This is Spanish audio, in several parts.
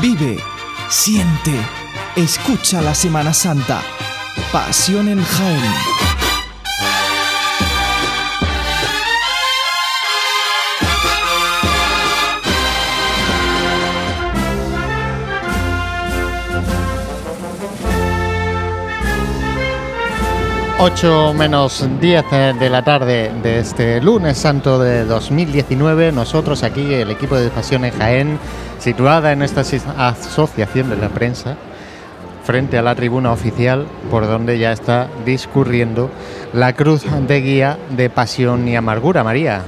Vive, siente, escucha la Semana Santa. Pasión en Jaén. Ocho menos 10 de la tarde de este lunes santo de 2019, nosotros aquí, el equipo de Pasión en Jaén, situada en esta asociación de la prensa, frente a la tribuna oficial, por donde ya está discurriendo la cruz de guía de Pasión y Amargura. María.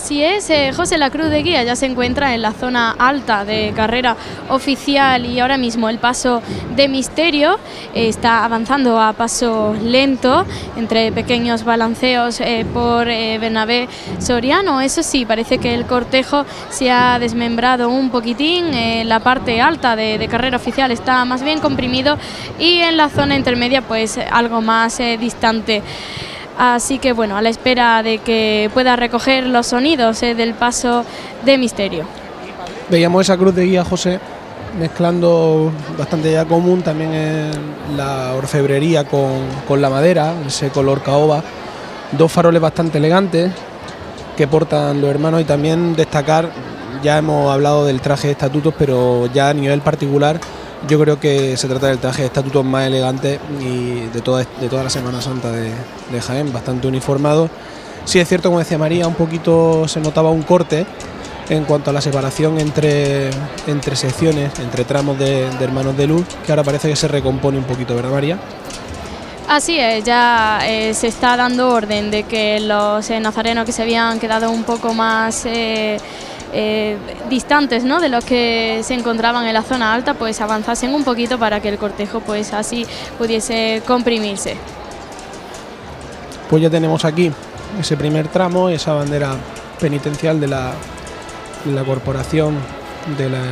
Así es, eh, José La Cruz de Guía ya se encuentra en la zona alta de carrera oficial y ahora mismo el paso de misterio está avanzando a paso lento entre pequeños balanceos eh, por eh, Bernabé Soriano. Eso sí, parece que el cortejo se ha desmembrado un poquitín, la parte alta de, carrera oficial está más bien comprimido y en la zona intermedia pues algo más distante. Así que bueno, a la espera de que pueda recoger los sonidos eh, del paso de misterio. Veíamos esa cruz de guía, José, mezclando bastante ya común también en la orfebrería con, la madera, ese color caoba. Dos faroles bastante elegantes que portan los hermanos y también destacar, ya hemos hablado del traje de estatutos, pero ya a nivel particular yo creo que se trata del traje de estatutos más elegante y de toda, de toda la Semana Santa de, Jaén, bastante uniformado. Sí es cierto, como decía María, un poquito se notaba un corte en cuanto a la separación entre, entre secciones, entre tramos de, hermanos de luz, que ahora parece que se recompone un poquito, ¿verdad María? Así es, ya eh, se está dando orden de que los eh, nazarenos que se habían quedado un poco más... Eh, distantes ¿no? de los que se encontraban en la zona alta, pues avanzasen un poquito para que el cortejo pues así pudiese comprimirse. Pues ya tenemos aquí ese primer tramo, esa bandera penitencial de la corporación de la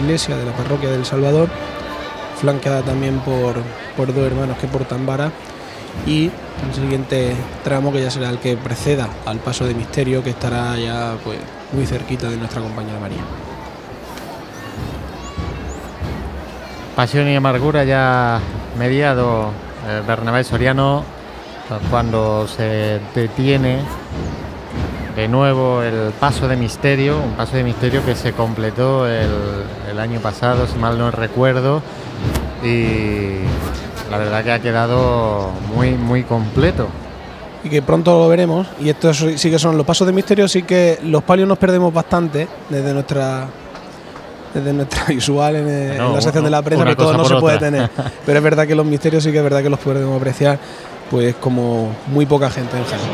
iglesia de la parroquia del Salvador, flanqueada también por, por dos hermanos que portan vara y el siguiente tramo que ya será el que preceda al paso de misterio que estará ya pues muy cerquita de nuestra compañera María. Pasión y amargura ya mediado eh, Bernabé Soriano cuando se detiene de nuevo el paso de misterio, un paso de misterio que se completó el, el año pasado, si mal no recuerdo, y la verdad que ha quedado muy, muy completo y que pronto lo veremos. Y estos sí que son los pasos de misterio, sí que los palios nos perdemos bastante desde nuestra desde nuestra visual en, la sección de la prensa, pero todo no se puede tener. Pero es verdad que los misterios sí que es verdad que los podemos apreciar, pues como muy poca gente en general.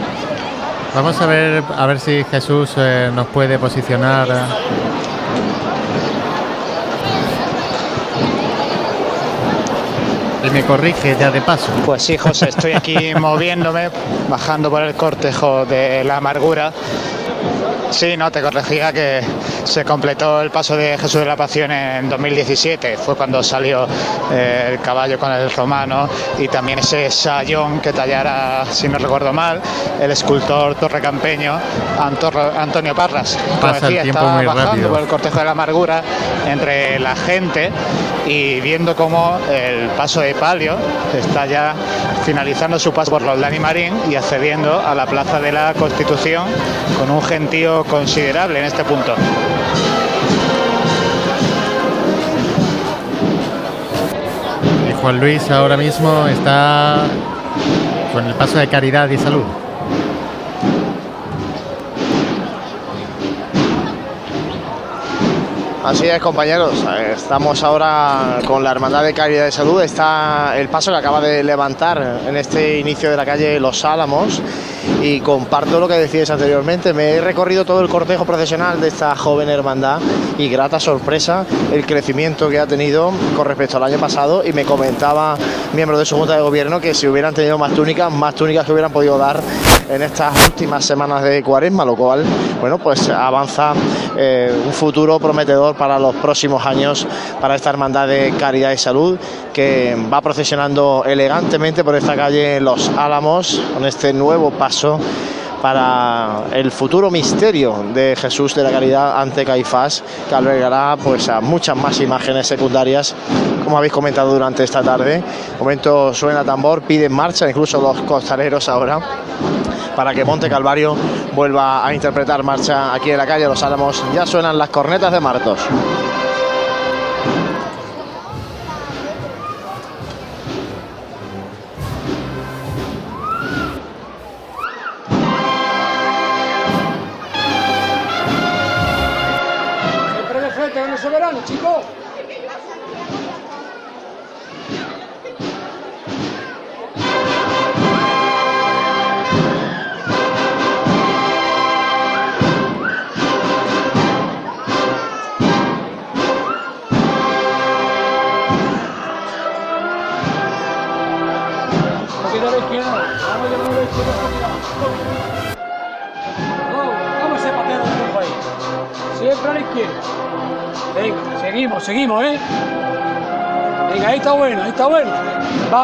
Vamos a ver a ver si Jesús eh, nos puede posicionar me corrige ya de paso. Pues sí, José, estoy aquí moviéndome, bajando por el cortejo de la amargura Sí, no, te corregía que se completó el paso de Jesús de la Pasión en 2017, fue cuando salió eh, el caballo con el romano y también ese sayón que tallara, si no recuerdo mal, el escultor torrecampeño Antonio Parras. Pasa el tiempo muy bajando por el cortejo de la amargura entre la gente y viendo cómo el paso de palio está ya finalizando su paso por los Lani Marín y accediendo a la Plaza de la Constitución con un gentío considerable en este punto. Y Juan Luis ahora mismo está con el paso de caridad y salud. Así es, compañeros. Estamos ahora con la Hermandad de Caridad de Salud. Está el paso que acaba de levantar en este inicio de la calle Los Álamos. Y comparto lo que decías anteriormente. Me he recorrido todo el cortejo procesional de esta joven hermandad y grata sorpresa el crecimiento que ha tenido con respecto al año pasado. Y me comentaba miembro de su Junta de Gobierno que si hubieran tenido más túnicas, más túnicas que hubieran podido dar en estas últimas semanas de cuaresma, lo cual, bueno, pues avanza eh, un futuro prometedor para los próximos años para esta hermandad de caridad y salud que va procesionando elegantemente por esta calle Los Álamos con este nuevo paso para el futuro misterio de Jesús de la Caridad ante Caifás, que albergará pues a muchas más imágenes secundarias, como habéis comentado durante esta tarde. momento suena tambor, piden marcha, incluso los costaleros ahora para que Monte Calvario vuelva a interpretar marcha aquí en la calle Los Álamos. Ya suenan las cornetas de Martos.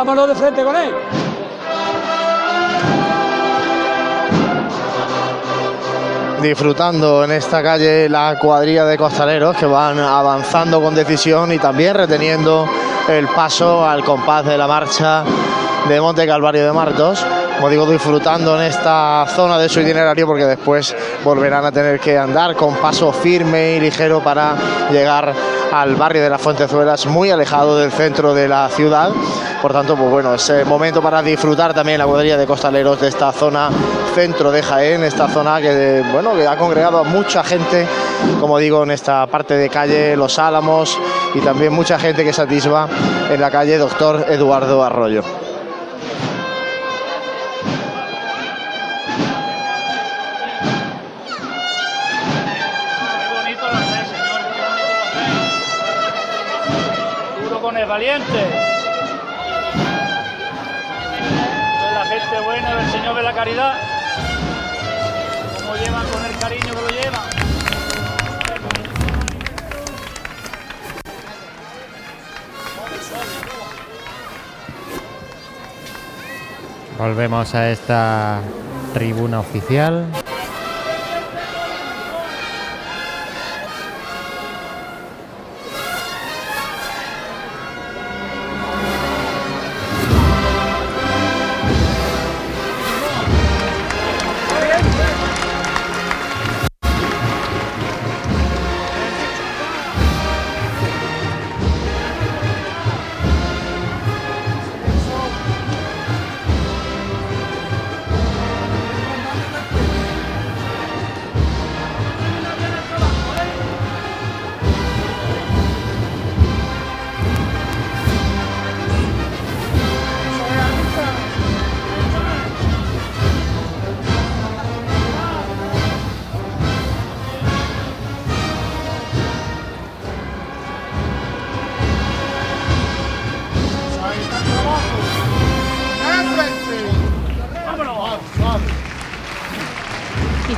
Vámonos de frente con él. disfrutando en esta calle la cuadrilla de costaleros que van avanzando con decisión y también reteniendo el paso al compás de la marcha de Monte Calvario de Martos como digo, disfrutando en esta zona de su itinerario porque después volverán a tener que andar con paso firme y ligero para llegar al barrio de las Fuentezuelas, muy alejado del centro de la ciudad. Por tanto, pues bueno, es momento para disfrutar también la cuadrilla de costaleros de esta zona centro de Jaén, esta zona que bueno, que ha congregado a mucha gente, como digo, en esta parte de calle Los Álamos y también mucha gente que se atisba en la calle Doctor Eduardo Arroyo. La gente buena del Señor de la Caridad. Como llevan con el cariño que lo llevan. Volvemos a esta tribuna oficial.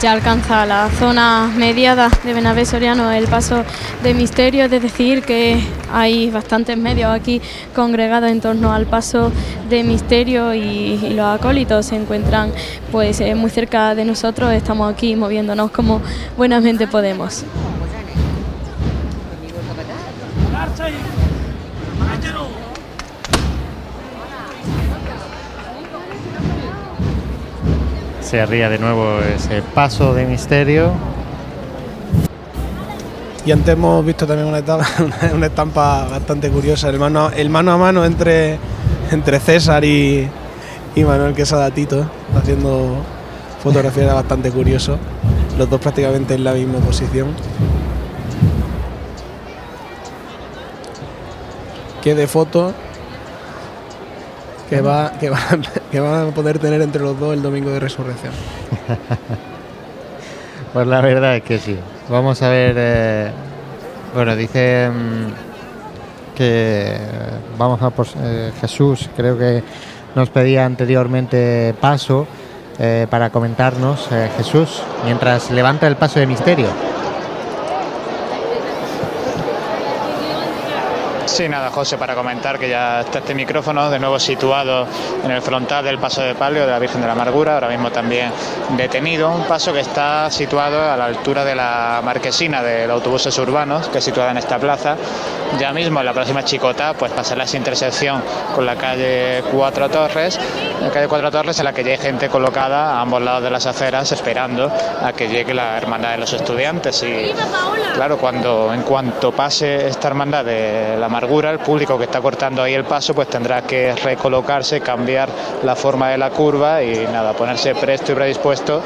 Ya alcanza la zona mediada de Benavés Soriano el paso de misterio, es decir, que hay bastantes medios aquí congregados en torno al paso de misterio y, los acólitos se encuentran pues eh, muy cerca de nosotros, estamos aquí moviéndonos como buenamente podemos. Se arría de nuevo ese paso de misterio. Y antes hemos visto también una, una estampa bastante curiosa, el mano, el mano a mano entre, entre César y, y Manuel Quesada Tito, haciendo fotografía bastante curioso, los dos prácticamente en la misma posición. Que de foto que va, que, va, que van a poder tener entre los dos el domingo de resurrección. pues la verdad es que sí. Vamos a ver. Eh, bueno, dice mm, que vamos a por eh, Jesús, creo que nos pedía anteriormente paso eh, para comentarnos Jesús mientras levanta el paso de misterio. Sí, nada, José, para comentar que ya está este micrófono de nuevo situado en el frontal del paso de palio de la Virgen de la Amargura, ahora mismo también detenido, un paso que está situado a la altura de la marquesina de los autobuses urbanos, que es situada en esta plaza. Ya mismo en la próxima chicota, pues pasará esa intersección con la calle Cuatro Torres, la calle Cuatro Torres en la que ya hay gente colocada a ambos lados de las aceras esperando a que llegue la hermandad de los estudiantes. Y claro, cuando en cuanto pase esta hermandad de la Amargura, el público que está cortando ahí el paso, pues tendrá que recolocarse, cambiar la forma de la curva y nada, ponerse presto y predispuesto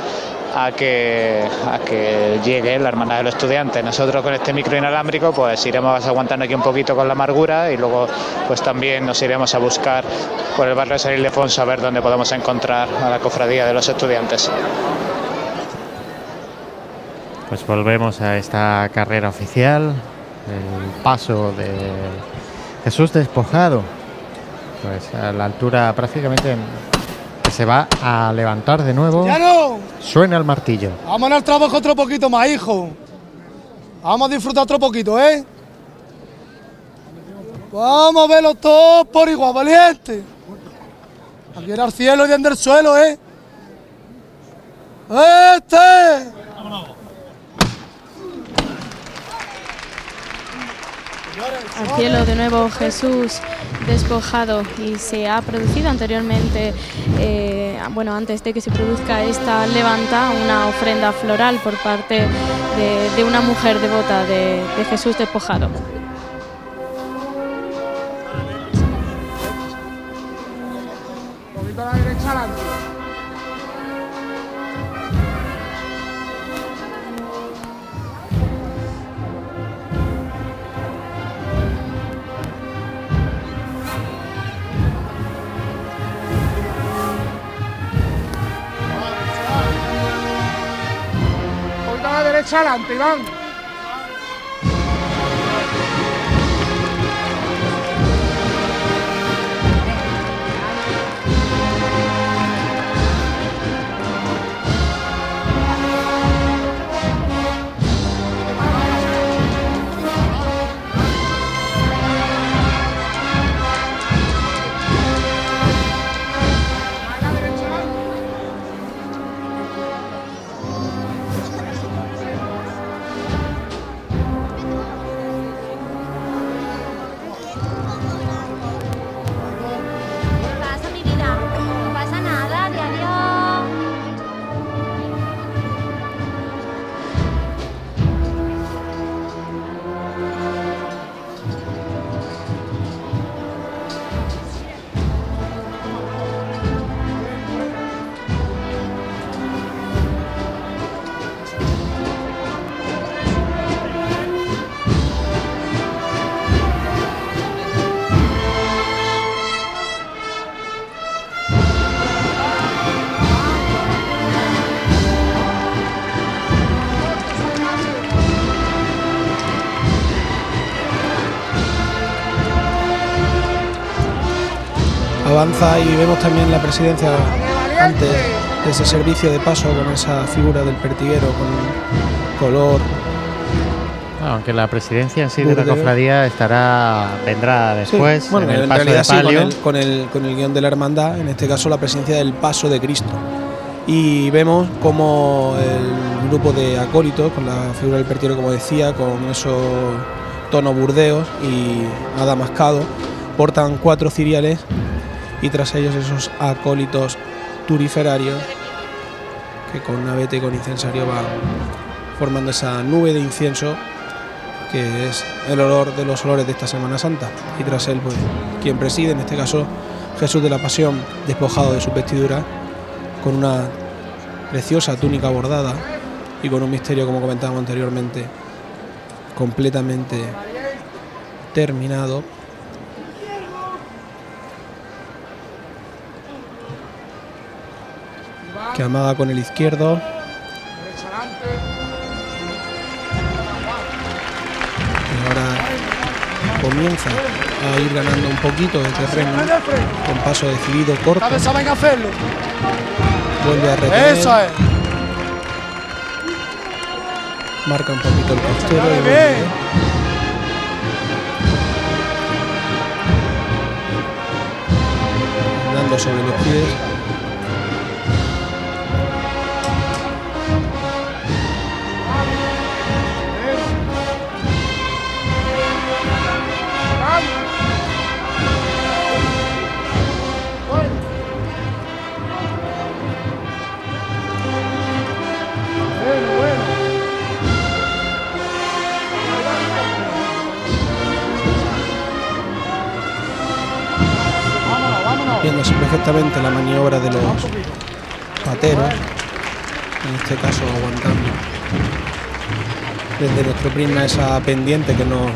a que, a que llegue la hermandad de los estudiantes. Nosotros con este micro inalámbrico pues iremos aguantando aquí un poquito con la amargura y luego pues también nos iremos a buscar por el barrio de San Ildefonso a ver dónde podemos encontrar a la cofradía de los estudiantes. Pues volvemos a esta carrera oficial, el paso de Jesús despojado, pues a la altura prácticamente se va a levantar de nuevo. ¡Ya no! Suena el martillo. Vamos al trabajo otro poquito más, hijo. Vamos a disfrutar otro poquito, ¿eh? Vamos a verlos todos por igual, valiente. Aquí era el cielo y en el suelo, ¿eh? ¡Este! Al cielo de nuevo Jesús despojado y se ha producido anteriormente, eh, bueno, antes de que se produzca esta levanta, una ofrenda floral por parte de, una mujer devota de, de Jesús despojado. Derecha adelante, Iván. Avanza y vemos también la presidencia antes de ese servicio de paso con esa figura del pertiguero con color. Aunque la presidencia en sí de la cofradía estará vendrá después Sí, bueno, en el en paso realidad de sí, con palio. el, con, el, con el guion de la hermandad, en este caso la presencia del paso de Cristo. Y vemos como el grupo de acólitos, con la figura del pertiguero, como decía, con esos tonos burdeos y adamascado, portan cuatro ciriales y tras ellos esos acólitos turiferarios que con navete y con incensario van formando esa nube de incienso que es el olor de los olores de esta Semana Santa. Y tras él, pues, quien preside, en este caso Jesús de la Pasión, despojado de su vestidura, con una preciosa túnica bordada y con un misterio, como comentábamos anteriormente, completamente terminado. que amaga con el izquierdo. Y ahora comienza a ir ganando un poquito de terreno con paso decidido corto. saben hacerlo. Vuelve a retener. Eso es. Marca un poquito el costero. Andando sobre los pies. Perfectamente la maniobra de los pateros, en este caso aguantando desde nuestro prisma esa pendiente que nos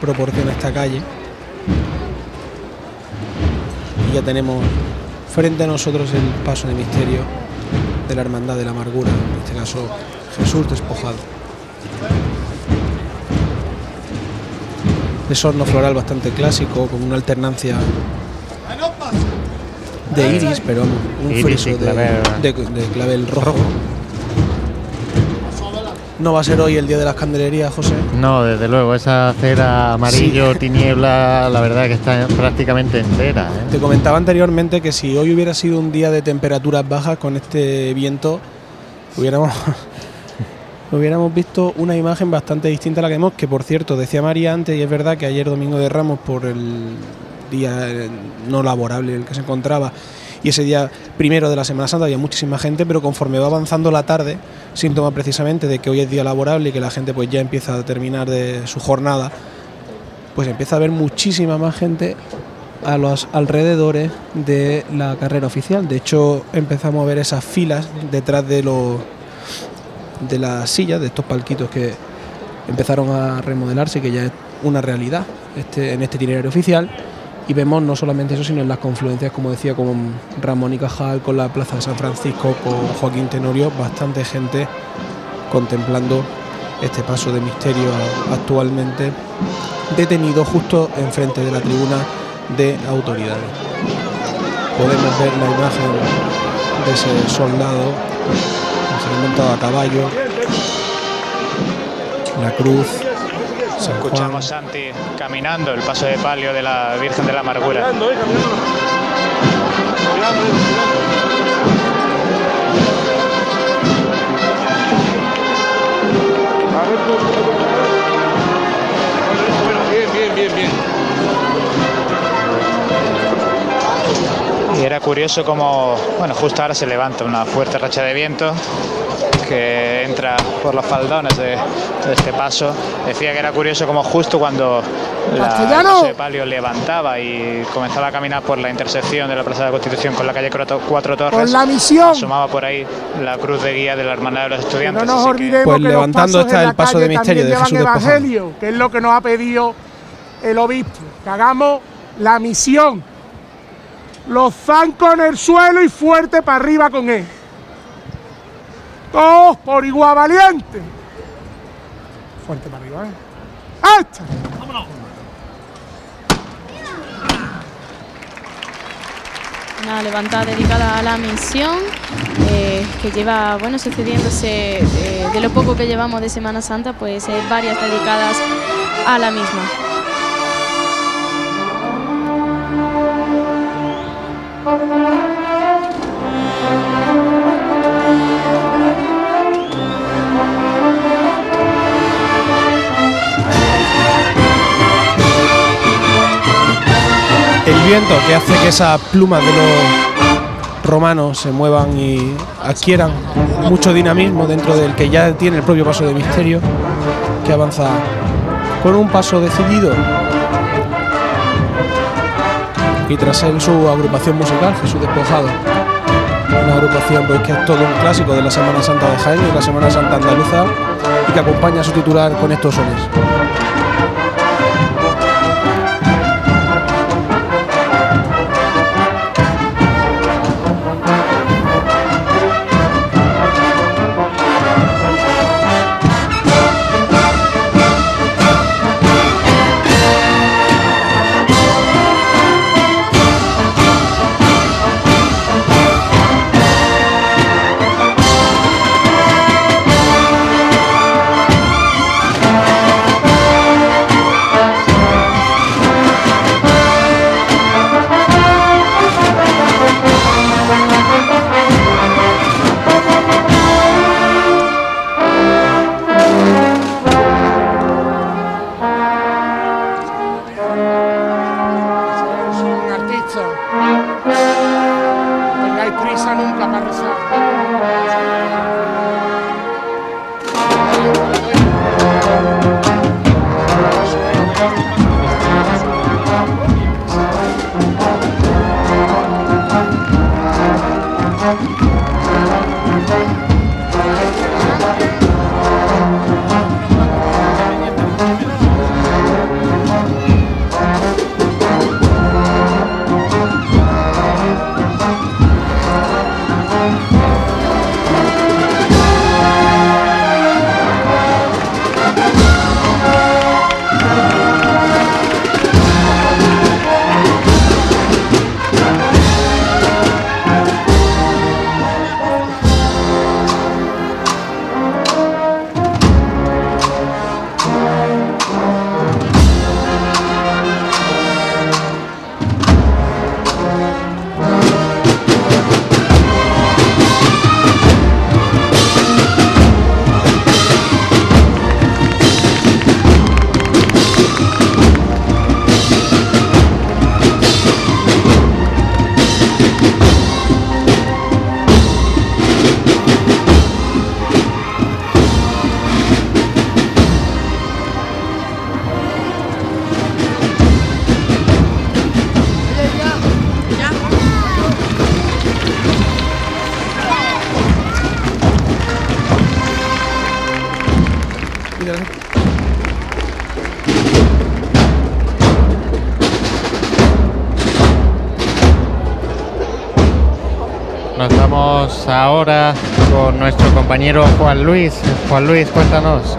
proporciona esta calle. Y ya tenemos frente a nosotros el paso de misterio de la Hermandad de la Amargura, en este caso Jesús despojado. De sorno floral bastante clásico, con una alternancia de iris, pero un Iris friso de, clavel. de- de clavel rojo. No va a ser hoy el día de las candelerías, José. No, desde luego, esa cera amarillo, tiniebla, la verdad que está prácticamente entera. ¿eh? Te comentaba anteriormente que si hoy hubiera sido un día de temperaturas bajas con este viento, hubiéramos, hubiéramos visto una imagen bastante distinta a la que vemos, que por cierto, decía María antes, y es verdad que ayer domingo de Ramos, por el día eh, no laborable en el que se encontraba, y ese día primero de la Semana Santa había muchísima gente, pero conforme va avanzando la tarde, síntoma precisamente de que hoy es día laborable y que la gente pues ya empieza a terminar de su jornada, pues empieza a haber muchísima más gente a los alrededores de la carrera oficial. De hecho, empezamos a ver esas filas detrás de los de las sillas, de estos palquitos que empezaron a remodelarse, que ya es una realidad este, en este itinerario oficial. Y vemos no solamente eso, sino en las confluencias, como decía, con Ramón y Cajal, con la Plaza de San Francisco, con Joaquín Tenorio, bastante gente contemplando este paso de misterio actualmente detenido justo enfrente de la tribuna de autoridades. Podemos ver la imagen de ese soldado que se ha montado a caballo, la cruz, Juan. Escuchamos Santi caminando el paso de palio de la Virgen de la Amargura. Bien, bien, bien, bien. Y era curioso como, bueno, justo ahora se levanta una fuerte racha de viento que entra por los faldones de, de este paso. Decía que era curioso como justo cuando la de palio levantaba y comenzaba a caminar por la intersección de la Plaza de la Constitución con la calle Cuatro, Torres. Con la misión. Asomaba por ahí la cruz de guía de la Hermandad de los Estudiantes. no nos olvidemos Pues que los levantando está el paso de misterio de Jesús despojado. evangelio, que es lo que nos ha pedido el obispo, que hagamos la misión. Los zancos en el suelo y fuerte para arriba con él. Todos por igual valiente. Fuerte para arriba, ¿eh? ¡Hasta! Una levantada dedicada a la misión eh, que lleva bueno sucediéndose eh, de lo poco que llevamos de Semana Santa, pues eh, varias dedicadas a la misma. El viento que hace que esas plumas de los romanos se muevan y adquieran mucho dinamismo dentro del que ya tiene el propio paso de misterio, que avanza con un paso decidido. Y tras él su agrupación musical, Jesús Despojado. Una agrupación pues, que es todo un clásico de la Semana Santa de Jaén y la Semana Santa andaluza y que acompaña a su titular con estos sones. Compañero Juan Luis. Juan Luis, cuéntanos.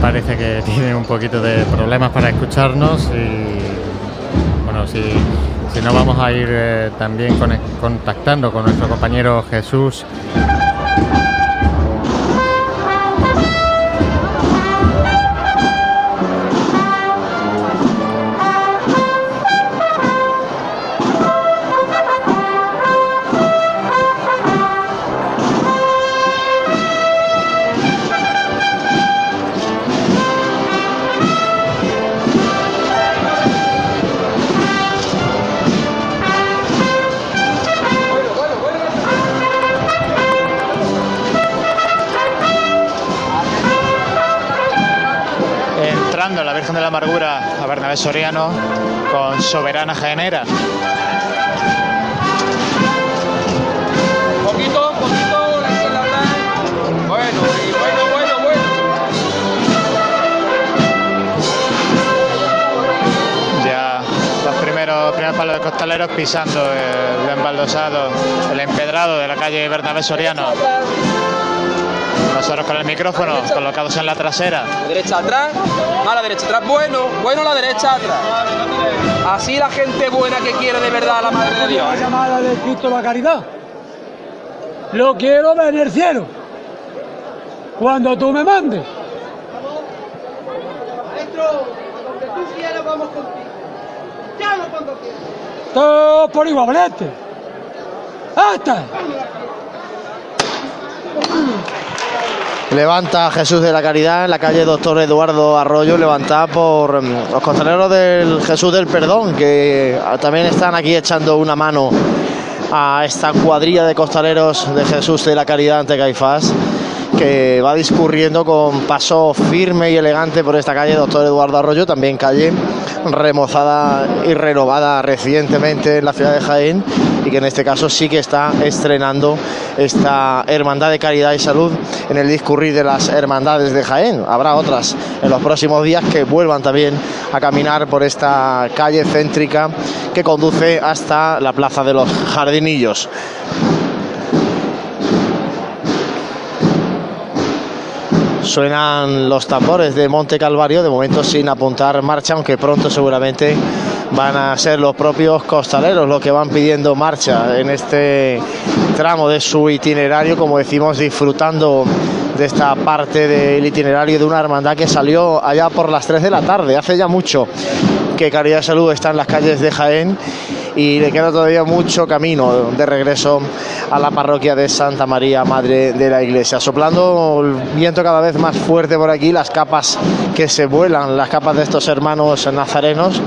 Parece que tiene un poquito de problemas para escucharnos y bueno, si, si no vamos a ir eh, también conec- contactando con nuestro compañero Jesús. Bernabé Soriano con Soberana Jaenera. Poquito, poquito. Bueno, y bueno, bueno, bueno. Ya los primeros, primeros palos de costaleros pisando el embaldosado, el empedrado de la calle Bernabé Soriano. Nosotros con el micrófono colocados en la trasera. Derecha atrás, a la derecha atrás, bueno, bueno la derecha atrás. Así la gente buena que quiere de verdad a la Madre de Dios. La llamada de Cristo la caridad. Lo quiero ver en el cielo. Cuando tú me mandes. Maestro, donde tú quieras vamos contigo. Llama cuando quieras. Todo por igualete. ¡Hasta! Levanta Jesús de la Caridad en la calle Doctor Eduardo Arroyo, levantada por mm, los costaleros del Jesús del Perdón, que ah, también están aquí echando una mano a esta cuadrilla de costaleros de Jesús de la Caridad ante Caifás, que va discurriendo con paso firme y elegante por esta calle Doctor Eduardo Arroyo, también calle remozada y renovada recientemente en la ciudad de Jaén y que en este caso sí que está estrenando esta Hermandad de Caridad y Salud en el discurrir de las hermandades de Jaén. Habrá otras en los próximos días que vuelvan también a caminar por esta calle céntrica que conduce hasta la Plaza de los Jardinillos. Suenan los tambores de Monte Calvario, de momento sin apuntar marcha, aunque pronto seguramente van a ser los propios costaleros los que van pidiendo marcha en este tramo de su itinerario, como decimos, disfrutando de esta parte del itinerario de una hermandad que salió allá por las 3 de la tarde, hace ya mucho que Caridad Salud está en las calles de Jaén y le queda todavía mucho camino de regreso a la parroquia de Santa María, Madre de la Iglesia. Soplando el viento cada vez más fuerte por aquí, las capas que se vuelan, las capas de estos hermanos nazarenos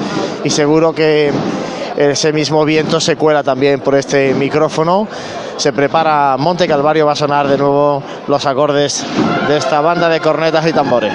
y seguro que ese mismo viento se cuela también por este micrófono. Se prepara Monte Calvario, va a sonar de nuevo los acordes de esta banda de cornetas y tambores.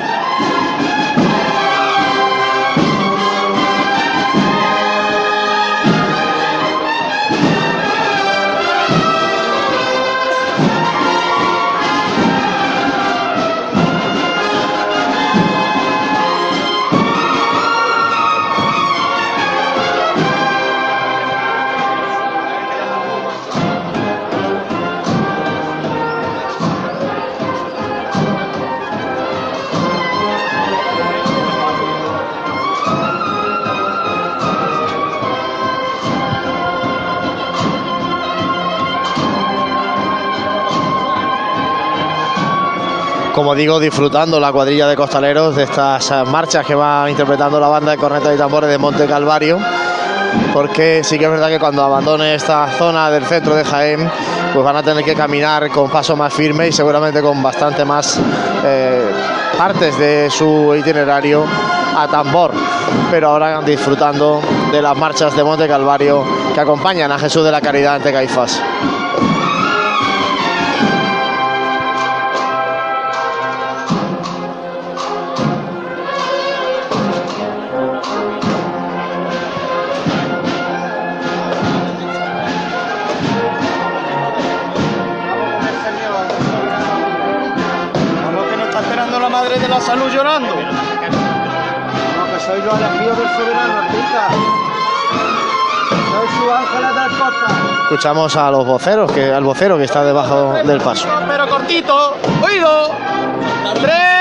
Como digo, disfrutando la cuadrilla de costaleros de estas eh, marchas que va interpretando la banda de cornetas y tambores de Monte Calvario. Porque sí que es verdad que cuando abandone esta zona del centro de Jaén, pues van a tener que caminar con paso más firme y seguramente con bastante más eh, partes de su itinerario a tambor. Pero ahora disfrutando de las marchas de Monte Calvario que acompañan a Jesús de la Caridad ante Caifás. De la salud llorando. No, que soy los elegidos del soberano, artista. Soy su ángeles del costa. Escuchamos a los voceros, que, al vocero que está debajo del paso. Pero cortito. Oído. Tres.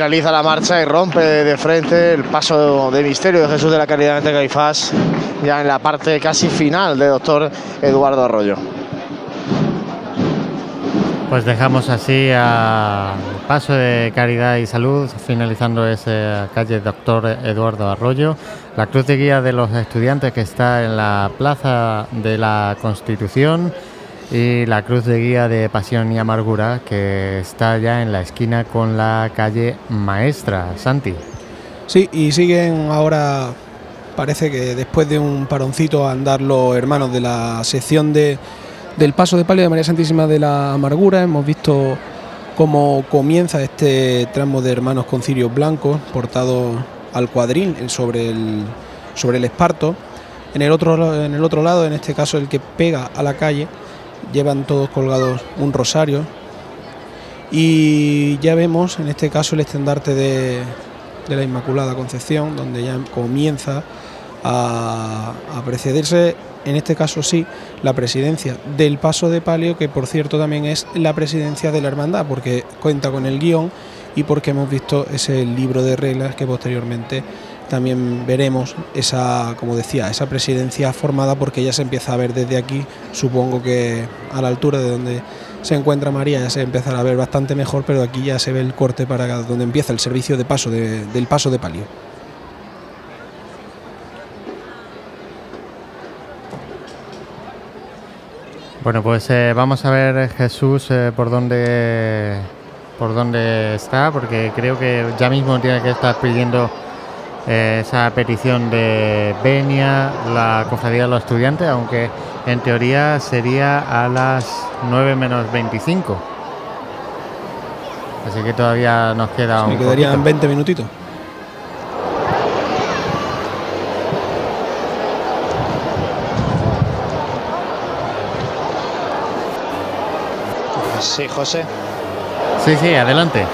Finaliza la marcha y rompe de frente el paso de misterio de Jesús de la Caridad ante Caifás, ya en la parte casi final de doctor Eduardo Arroyo. Pues dejamos así a paso de Caridad y Salud, finalizando esa calle Doctor Eduardo Arroyo. La cruz de guía de los estudiantes que está en la Plaza de la Constitución y la cruz de guía de Pasión y Amargura que está ya en la esquina con la calle Maestra. Santi. Sí, y siguen ahora, parece que después de un paroncito a andar los hermanos de la sección de, del paso de palio de María Santísima de la Amargura. Hemos visto cómo comienza este tramo de hermanos con cirios blancos portados al cuadril sobre el, sobre el esparto. En el, otro, en el otro lado, en este caso el que pega a la calle, llevan todos colgados un rosario. Y ya vemos en este caso el estandarte de, de la Inmaculada Concepción, donde ya comienza a, a precederse, en este caso sí, la presidencia del paso de palio, que por cierto también es la presidencia de la hermandad, porque cuenta con el guion y porque hemos visto ese libro de reglas que posteriormente también veremos esa, como decía, esa presidencia formada porque ya se empieza a ver desde aquí, supongo que a la altura de donde se encuentra María ya se empezará a ver bastante mejor, pero aquí ya se ve el corte para donde empieza el servicio de paso de- del paso de palio. Bueno, pues eh, vamos a ver Jesús eh, por dónde por dónde está, porque creo que ya mismo tiene que estar pidiendo eh, esa petición de Benia, la cofradía de los estudiantes, aunque en teoría sería a las 9 menos 25. Así que todavía nos queda Me un quedarían poquito. 20 minutitos. Sí, José. Sí, sí, adelante.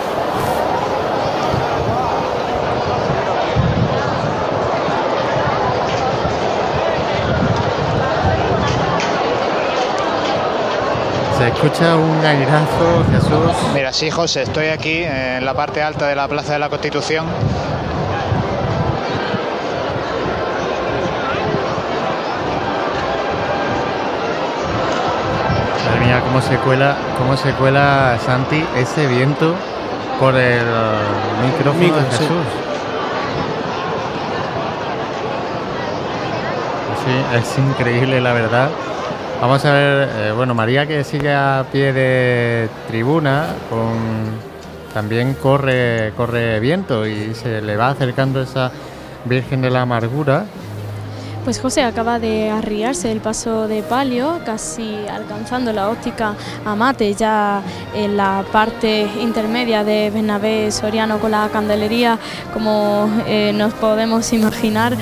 Escucha un airazo, Jesús. Mira, sí, José, estoy aquí en la parte alta de la Plaza de la Constitución. Madre mía, cómo se cuela, cómo se cuela Santi ese viento por el micrófono Micro, de sí. Jesús. Sí, es increíble la verdad. Vamos a ver, eh, bueno, María que sigue a pie de tribuna, también corre, corre viento y se le va acercando esa Virgen de la Amargura. Pues José acaba de arriarse el paso de palio, casi alcanzando la óptica Amate, ya en la parte intermedia de Bernabé Soriano con la candelería, como eh, nos podemos imaginar,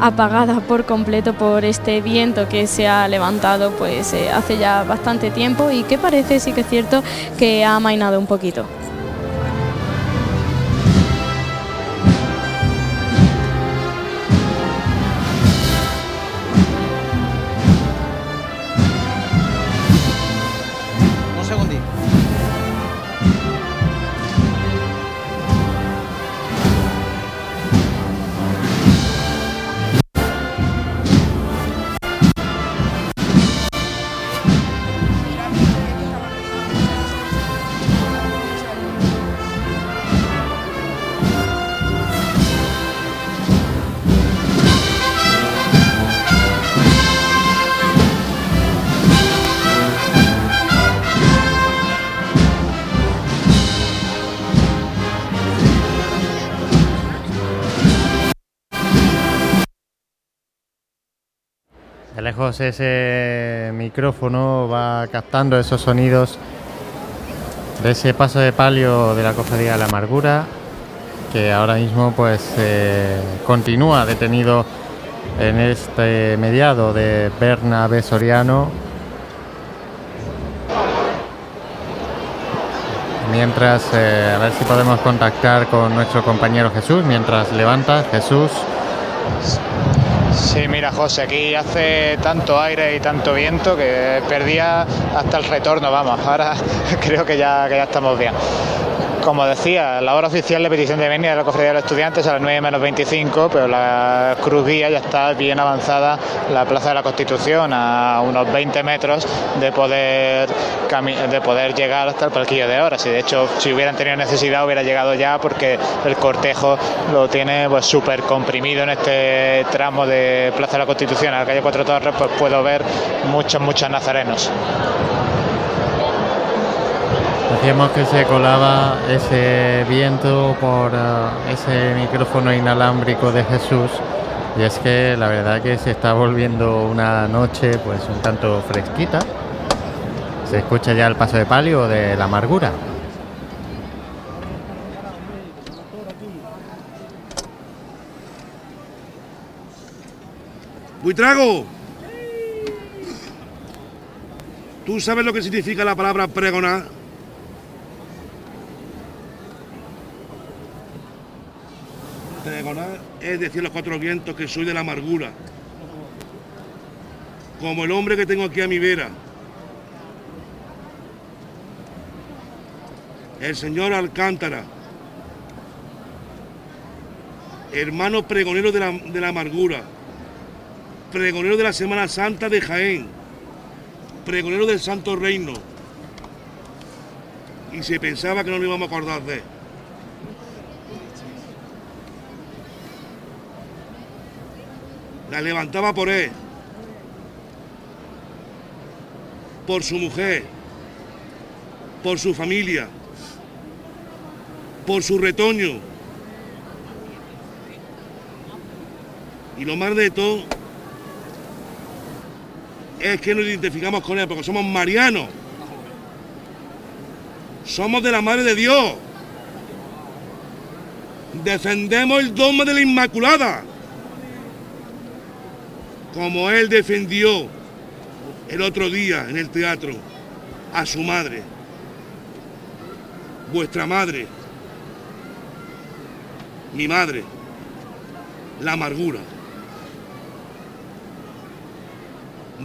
apagada por completo por este viento que se ha levantado pues eh, hace ya bastante tiempo y que parece, sí que es cierto, que ha amainado un poquito. José, ese micrófono va captando esos sonidos de ese paso de palio de la cofradía de la amargura, que ahora mismo pues eh, continúa detenido en este mediado de Bernabé Soriano. Mientras, eh, a ver si podemos contactar con nuestro compañero Jesús, mientras levanta Jesús. Sí, mira José, aquí hace tanto aire y tanto viento que perdía hasta el retorno, vamos, ahora creo que ya, que ya estamos bien. Como decía, la hora oficial de petición de venia de la Cofradía de los Estudiantes a las 9 menos 25, pero la cruz guía ya está bien avanzada, la Plaza de la Constitución, a unos 20 metros de poder, de poder llegar hasta el palquillo de horas. Y de hecho, si hubieran tenido necesidad, hubiera llegado ya porque el cortejo lo tiene pues súper comprimido en este tramo de Plaza de la Constitución a la calle Cuatro Torres, pues puedo ver muchos, muchos nazarenos. Decíamos que se colaba ese viento por eh, ese micrófono inalámbrico de Jesús y es que la verdad que se está volviendo una noche pues un tanto fresquita. Se escucha ya el paso de palio de la amargura. Buitrago. ¿Tú sabes lo que significa la palabra pregonar? Pregonar es decir los cuatro vientos que soy de la amargura. Como el hombre que tengo aquí a mi vera. El señor Alcántara. Hermano pregonero de la, de la amargura. Pregonero de la Semana Santa de Jaén. Pregonero del Santo Reino. Y se pensaba que no nos íbamos a acordar de él. La levantaba por él. Por su mujer. Por su familia. Por su retoño. Y lo más de todo es que nos identificamos con él porque somos marianos. Somos de la Madre de Dios. Defendemos el dogma de la Inmaculada. Como él defendió el otro día en el teatro a su madre. Vuestra madre. Mi madre. La amargura.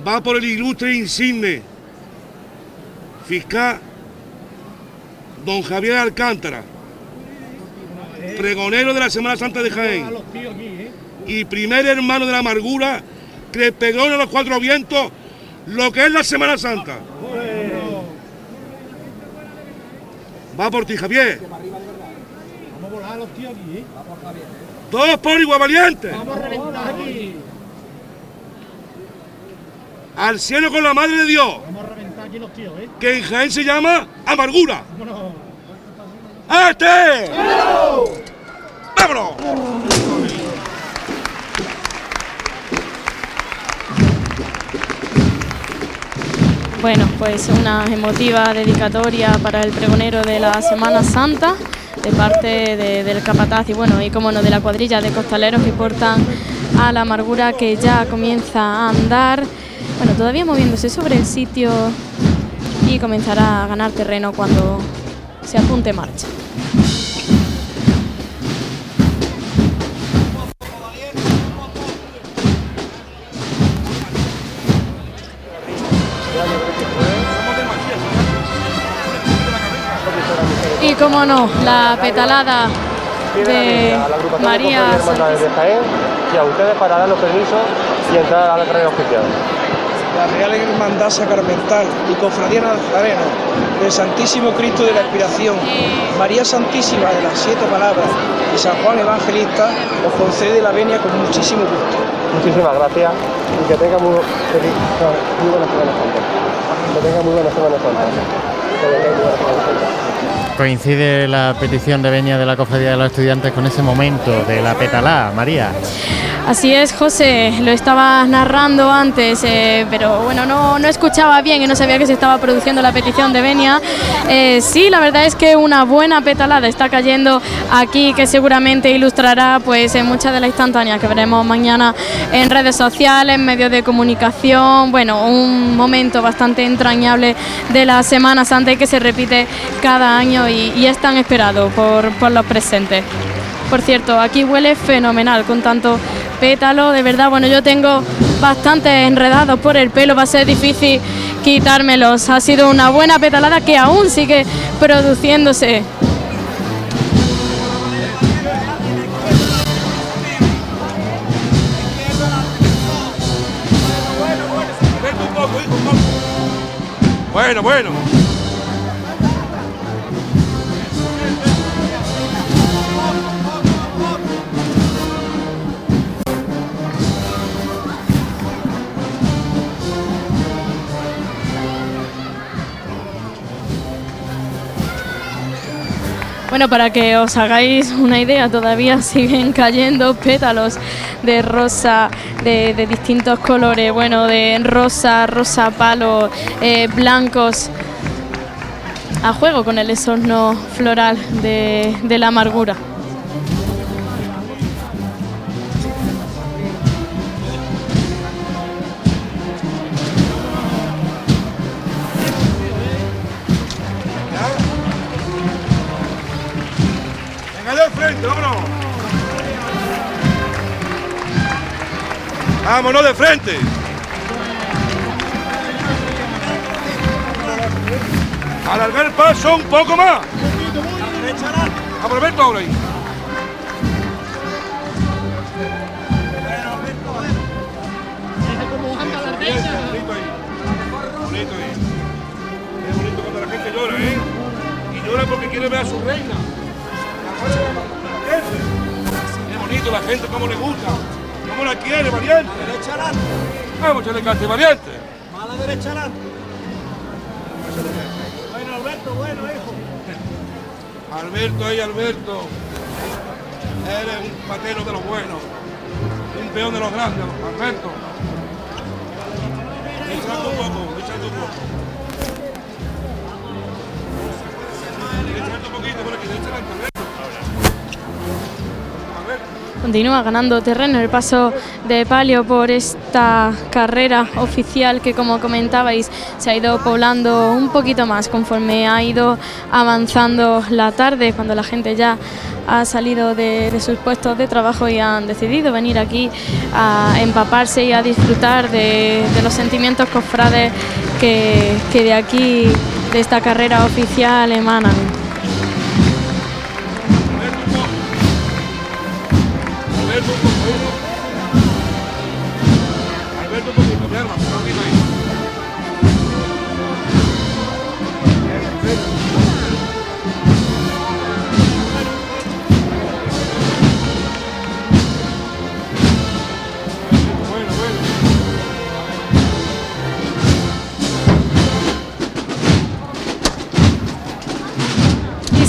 va por el ilustre insigne fiscal don Javier Alcántara, pregonero de la Semana Santa de Jaén y primer hermano de la amargura que a los cuatro vientos lo que es la Semana Santa. Va por ti, Javier. Vamos a volar los tíos aquí, ¿eh? Vamos, Javier. Todos por igual valiente. Vamos a reventar aquí. Al cielo con la Madre de Dios, Vamos a reventar aquí los tíos, ¿eh? que en Jaén se llama amargura. ¡Este! ¡Vámonos! Bueno, pues una emotiva dedicatoria para el pregonero de la Semana Santa de parte de- del capataz y bueno, y como no, de la cuadrilla de costaleros que portan a la amargura que ya comienza a andar, bueno, todavía moviéndose sobre el sitio y comenzará a ganar terreno cuando se apunte marcha. Y como no, la petalada de María de Jaén y a ustedes para dar los permisos y entrar a la carrera oficial. la Real Hermandad Sacramental y Cofradía Nazareno del Santísimo Cristo de la Expiración, María Santísima de las Siete Palabras y San Juan Evangelista os concede la venia con muchísimo gusto. Muchísimas gracias y que tenga muy, feliz, muy buena Semana Santa. Que tenga muy buena Semana Santa. Que tenga muy buena Semana Santa. Coincide la petición de Beña de la Cofradía de los Estudiantes con ese momento de la petalá, María. Así es, José, lo estaba narrando antes, eh, pero bueno, no, no, escuchaba bien y no sabía que se estaba produciendo la petición de Benia. Eh, sí, la verdad es que una buena petalada está cayendo aquí que seguramente ilustrará pues en muchas de las instantáneas que veremos mañana en redes sociales, en medios de comunicación. Bueno, un momento bastante entrañable de la Semana Santa y que se repite cada año y, es tan esperado por, por los presentes. Por cierto, aquí huele fenomenal con tanto pétalo, de verdad, bueno, yo tengo bastante enredados por el pelo, va a ser difícil quitármelos. Ha sido una buena petalada que aún sigue produciéndose. Bueno, bueno. Bueno, para que os hagáis una idea, todavía siguen cayendo pétalos de rosa de, distintos colores, bueno, de rosa, rosa palo, eh, blancos, a juego con el esorno floral de la amargura. Vámonos de frente. Alargar el paso un poco más. A Roberto ahora ahí. Bonito ahí. Es bonito cuando la gente llora, ¿eh? Y llora porque quiere ver a su reina. La gente como le gusta. ¿Cómo la quiere, variante? Derecha adelante. Vamos, echarle cante, variante. Mala derecha adelante. Bueno, Alberto, bueno, hijo. Alberto ahí, Alberto. Eres un patero de los buenos. Un peón de los grandes, Alberto. Echando un poco, echando un poco. Echando un poquito por aquí. Continúa ganando terreno el paso de palio por esta carrera oficial que como comentabais se ha ido poblando un poquito más conforme ha ido avanzando la tarde cuando la gente ya ha salido de, sus puestos de trabajo y han decidido venir aquí a empaparse y a disfrutar de, los sentimientos cofrades que, que de aquí, de esta carrera oficial emanan.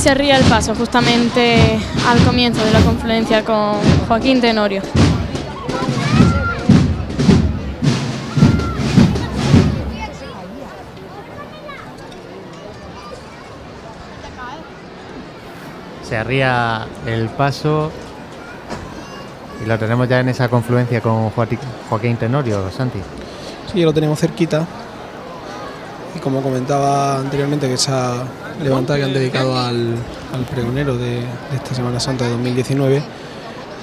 Se ría el paso justamente al comienzo de la confluencia con Joaquín Tenorio. Se arría el paso y lo tenemos ya en esa confluencia con Joaquín Tenorio, Santi. Sí, lo tenemos cerquita. Y como comentaba anteriormente, que esa levantada que han dedicado al, pregonero de, esta Semana Santa de 2019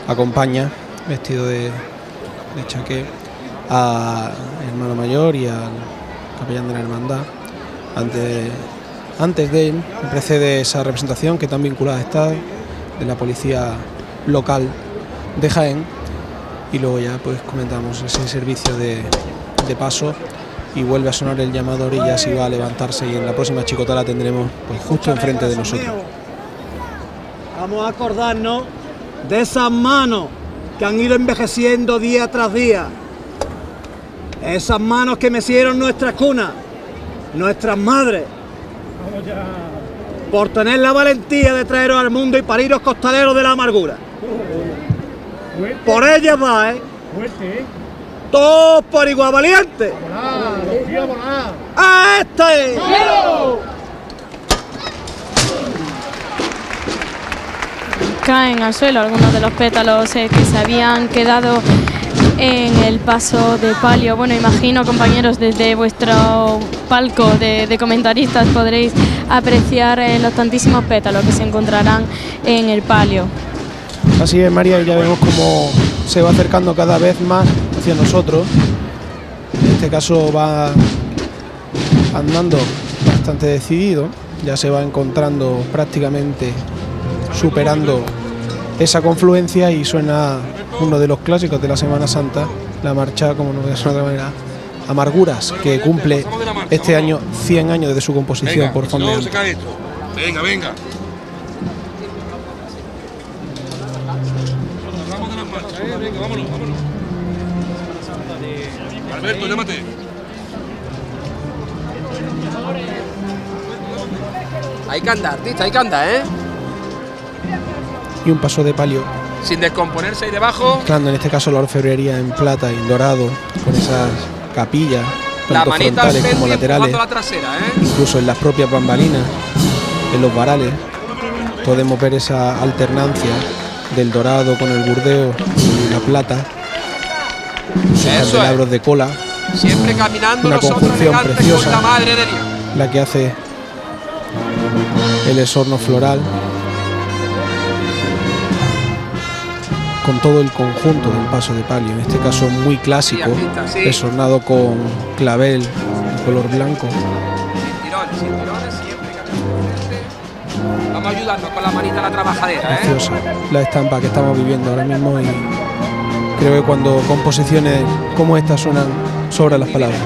acompaña, vestido de, de chaqué, al hermano mayor y al capellán de la hermandad. Antes, antes de él precede esa representación que tan vinculada está de la policía local de Jaén y luego ya pues comentamos ese servicio de, de paso y vuelve a sonar el llamador y ya se va a levantarse y en la próxima chicota la tendremos pues, justo enfrente de nosotros. Vamos a acordarnos de esas manos que han ido envejeciendo día tras día. Esas manos que mecieron nuestras cunas, nuestras madres. por tener la valentía de traeros al mundo y pariros costaleros de la amargura. Por ella va, ¿eh? Todos por igual valiente. ¡A este! caen al suelo algunos de los pétalos eh, que se habían quedado en el paso de palio. Bueno, imagino, compañeros, desde vuestro palco de, de comentaristas podréis apreciar eh, los tantísimos pétalos que se encontrarán en el palio. Así es, María, y ya vemos cómo se va acercando cada vez más hacia nosotros. En este caso va andando bastante decidido, ya se va encontrando prácticamente superando esa confluencia y suena uno de los clásicos de la Semana Santa, la marcha, como no voy a de otra manera, Amarguras, que cumple este año 100 años desde su composición Venga, por si no. Venga, venga. De ¿eh? Venga, vámonos, vámonos. Alberto, llámate. Hay que andar, artista, hay que andar, ¿eh? Y un paso de palio, Sin descomponerse ahí debajo. mezclando en este caso la orfebrería en plata y en dorado, con esas capillas, La tanto al frontales como laterales. la trasera, ¿eh? incluso en las propias bambalinas, en los varales, podemos ver esa alternancia del dorado con el burdeo y la plata. Candelabros de cola, Siempre caminando Una nosotros elegantes preciosa. con la madre de Dios. la que hace el esorno floral, con todo el conjunto del paso de palio, en este caso muy clásico, esornado con clavel de color blanco. Sin tirones, sin tirones, siempre caminando de frente. Vamos ayudando con la manita a la trabajadera, ¿eh? preciosa la estampa que estamos viviendo ahora mismo y creo que cuando composiciones como esta suenan sobran las palabras.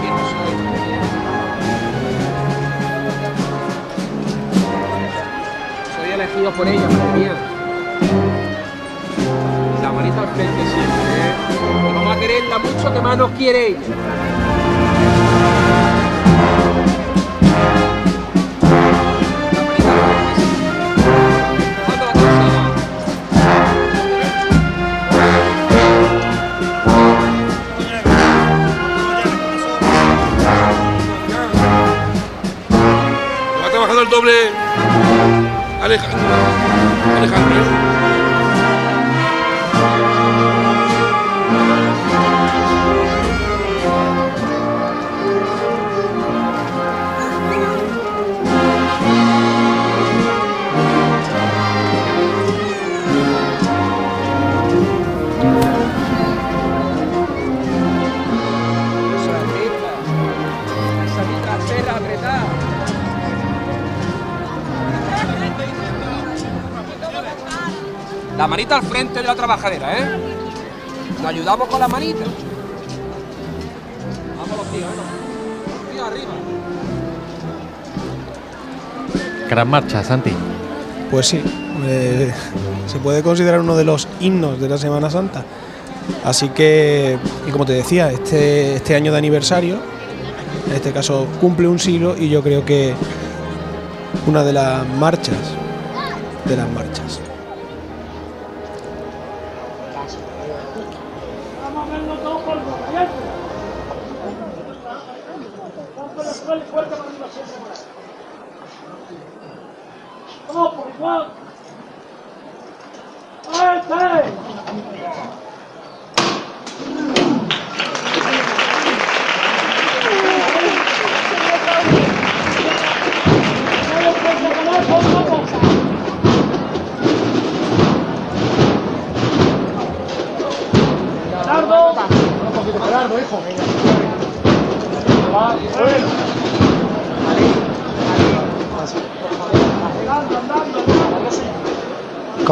Soy elegido por ella, madre mía. La manita al frente siempre, ¿eh? Vamos a quererla mucho que más nos quiere manita al frente de la trabajadera, ¿eh? Nos ayudamos con la manita. Vamos los tíos, ¿eh? Los tíos arriba. Gran marcha, Santi. Pues sí, eh, se puede considerar uno de los himnos de la Semana Santa. Así que, y como te decía, este, este año de aniversario, en este caso cumple un siglo y yo creo que una de las marchas, de las marchas.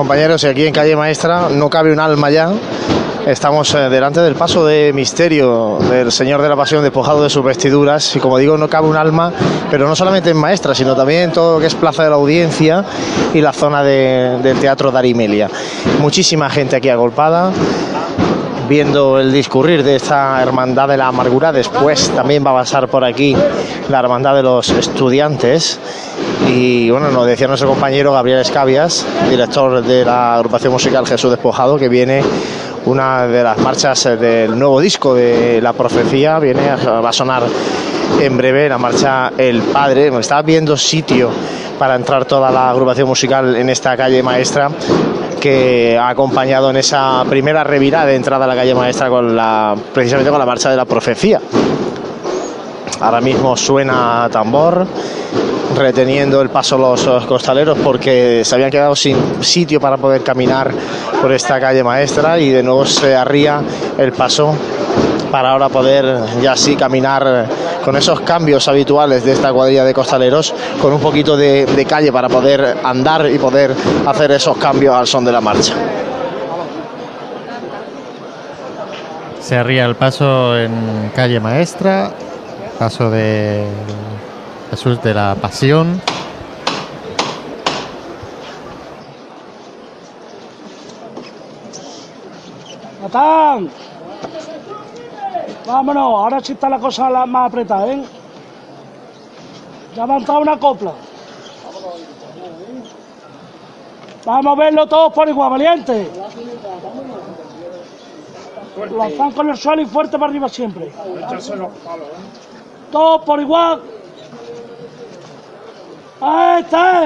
Compañeros, y aquí en calle Maestra no cabe un alma ya. Estamos eh, delante del paso de misterio del Señor de la Pasión despojado de sus vestiduras y como digo no cabe un alma, pero no solamente en Maestra, sino también en todo lo que es Plaza de la Audiencia y la zona de- del Teatro Darimelia. Muchísima gente aquí agolpada viendo el discurrir de esta hermandad de la amargura. Después también va a pasar por aquí la Hermandad de los Estudiantes. Y bueno, nos decía nuestro compañero Gabriel Escabias, director de la agrupación musical Jesús Despojado, que viene una de las marchas del nuevo disco de La Profecía, viene, va a sonar en breve la marcha El Padre. Me estaba viendo sitio para entrar toda la agrupación musical en esta calle maestra que ha acompañado en esa primera revirada de entrada a la calle maestra con la precisamente con la marcha de la profecía. Ahora mismo suena tambor, reteniendo el paso los, costaleros porque se habían quedado sin sitio para poder caminar por esta calle maestra y de nuevo se arría el paso para ahora poder ya sí caminar con esos cambios habituales de esta cuadrilla de costaleros, con un poquito de, de calle para poder andar y poder hacer esos cambios al son de la marcha. Se arría el paso en calle maestra, paso de Jesús de la Pasión. Natán. Vámonos, ahora sí está la cosa más apretada, ¿eh? Ya ha entrado una copla. Vamos a verlo todos por igual, valiente. Lanzan con el suelo y fuerte para arriba siempre. Todos por igual. Ahí está.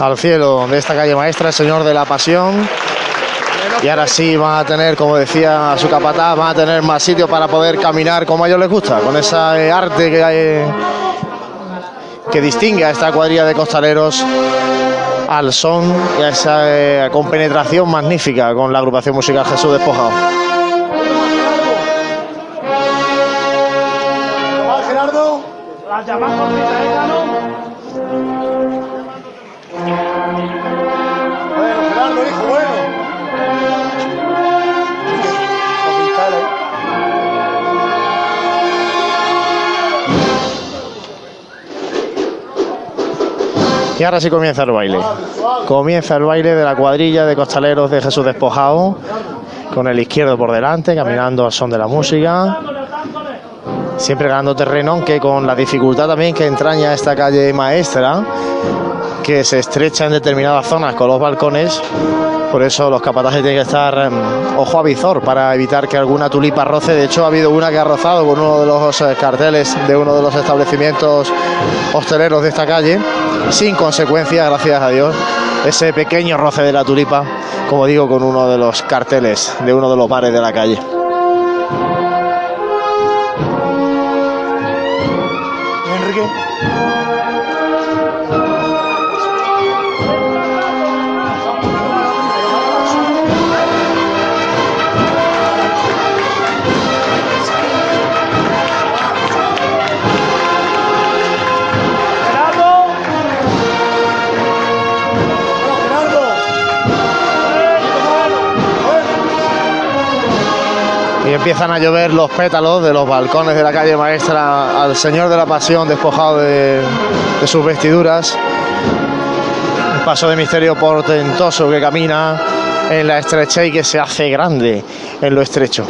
al cielo de esta calle maestra, el Señor de la Pasión. Y ahora sí van a tener, como decía su capataz, van a tener más sitio para poder caminar como a ellos les gusta, con ese arte que, hay- que distingue a esta cuadrilla de costaleros al son y a esa eh, compenetración magnífica con la agrupación musical Jesús Despojado. ¿Eh? Bueno, Gerardo, hijo, bueno. Y ahora sí comienza el baile. Comienza el baile de la cuadrilla de costaleros de Jesús Despojado, con el izquierdo por delante, caminando al son de la música. Siempre ganando terreno, aunque con la dificultad también que entraña esta calle maestra, que se estrecha en determinadas zonas con los balcones. Por eso los capatajes tienen que estar em, ojo a visor para evitar que alguna tulipa roce. De hecho, ha habido una que ha rozado con uno de los eh, carteles de uno de los establecimientos hosteleros de esta calle, sin consecuencias, gracias a Dios. Ese pequeño roce de la tulipa, como digo, con uno de los carteles de uno de los bares de la calle. करके। Empiezan a llover los pétalos de los balcones de la calle maestra al Señor de la Pasión despojado de, sus vestiduras. Un paso de misterio portentoso que camina en la estrecha y que se hace grande en lo estrecho.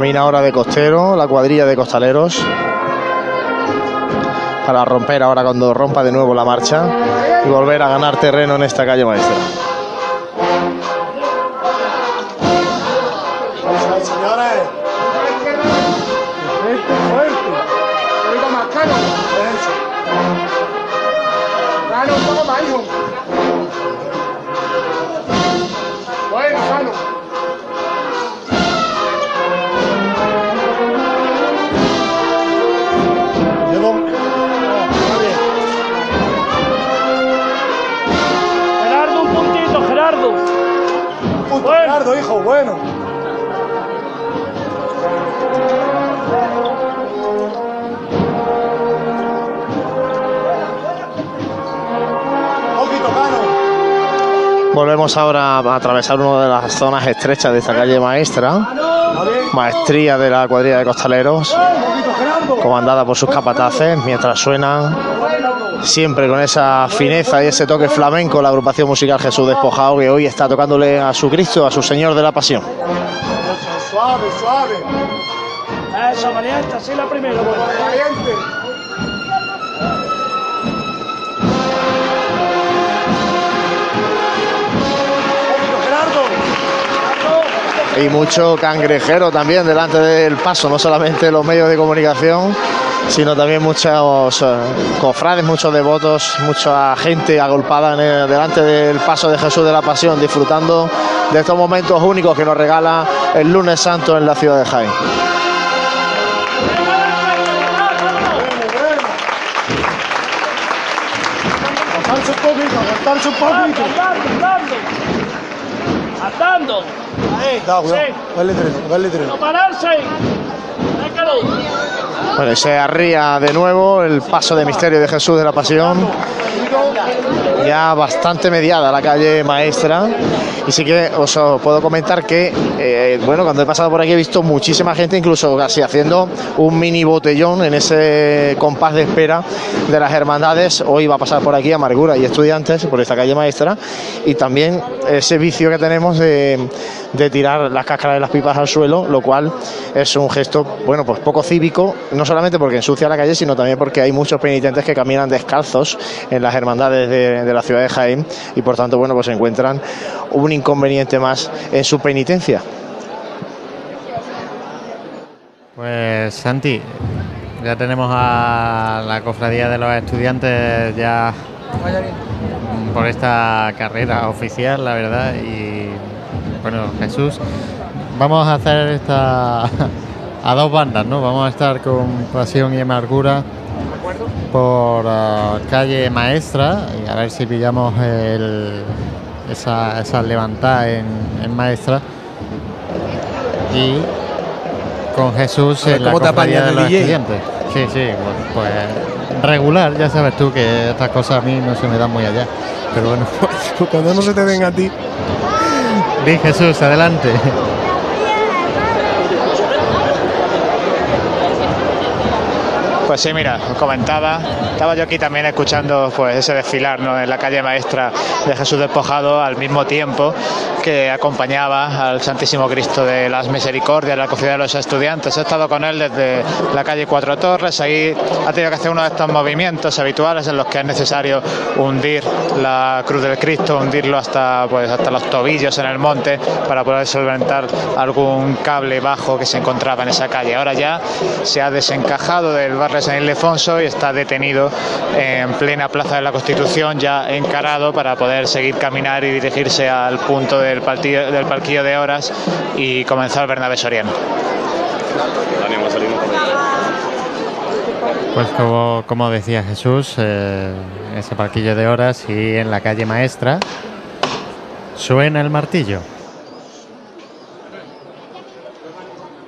Camina ahora de costero, la cuadrilla de costaleros. Para romper ahora cuando rompa de nuevo la marcha y volver a ganar terreno en esta calle maestra. Volvemos ahora a atravesar una de las zonas estrechas de esta calle maestra, maestría de la cuadrilla de costaleros, comandada por sus capataces, mientras suenan siempre con esa fineza y ese toque flamenco la agrupación musical Jesús Despojado que hoy está tocándole a su Cristo, a su Señor de la Pasión. Suave, suave. Eso, valiente, así la primera. Bueno. Valiente. Y mucho cangrejero también delante del paso, no solamente los medios de comunicación, sino también muchos cofrades, muchos devotos, mucha gente agolpada en el- delante del paso de Jesús de la Pasión, disfrutando de estos momentos únicos que nos regala el lunes santo en la ciudad de Jaén. Aguantarse un poquito, aguantarse un poquito. Andando, andando. Andando. Cuidado. Treno, dale treno. No pararse. Déjalo. Bueno, y se arría de nuevo el paso de misterio de Jesús de la Pasión. Ya bastante mediada la calle maestra. Y sí que os puedo comentar que, eh, bueno, cuando he pasado por aquí he visto muchísima gente, incluso casi haciendo un mini botellón en ese compás de espera de las hermandades. Hoy va a pasar por aquí Amargura y estudiantes por esta calle maestra. Y también ese vicio que tenemos de, tirar las cáscaras de las pipas al suelo, lo cual es un gesto, bueno, pues poco cívico, no solamente porque ensucia la calle, sino también porque hay muchos penitentes que caminan descalzos en las hermandades de, de la ciudad de Jaén y por tanto, bueno, pues encuentran un inconveniente más en su penitencia. Pues Santi, ya tenemos a la cofradía de los estudiantes ya por esta carrera oficial, la verdad. Y bueno, Jesús, vamos a hacer esta a dos bandas, ¿no? Vamos a estar con Pasión y Amargura por ah, calle Maestra y a ver si pillamos el, esa, esa levantada en, en Maestra. Y con Jesús ver en la apañas de los DJ. estudiantes. Sí, sí, pues, pues regular, ya sabes tú que estas cosas a mí no se me dan muy allá. Pero bueno, Cuando no se te den a ti. di Jesús, adelante. Pues sí, mira, os comentaba, estaba yo aquí también escuchando pues ese desfilar ¿no? en la calle maestra de Jesús despojado al mismo tiempo que acompañaba al Santísimo Cristo de las Misericordias, la cofradía de los estudiantes. He estado con él desde la calle Cuatro Torres, ahí ha tenido que hacer uno de estos movimientos habituales en los que es necesario hundir la cruz del Cristo, hundirlo hasta pues hasta los tobillos en el monte para poder solventar algún cable bajo que se encontraba en esa calle. Ahora ya se ha desencajado del barrio de San Ildefonso y está detenido en plena Plaza de la Constitución, ya encarado para poder seguir caminar y dirigirse al punto del, del palquillo de horas y comenzar Bernabé Soriano. Pues como, como decía Jesús, eh, ese parquillo de horas y en la calle maestra suena el martillo.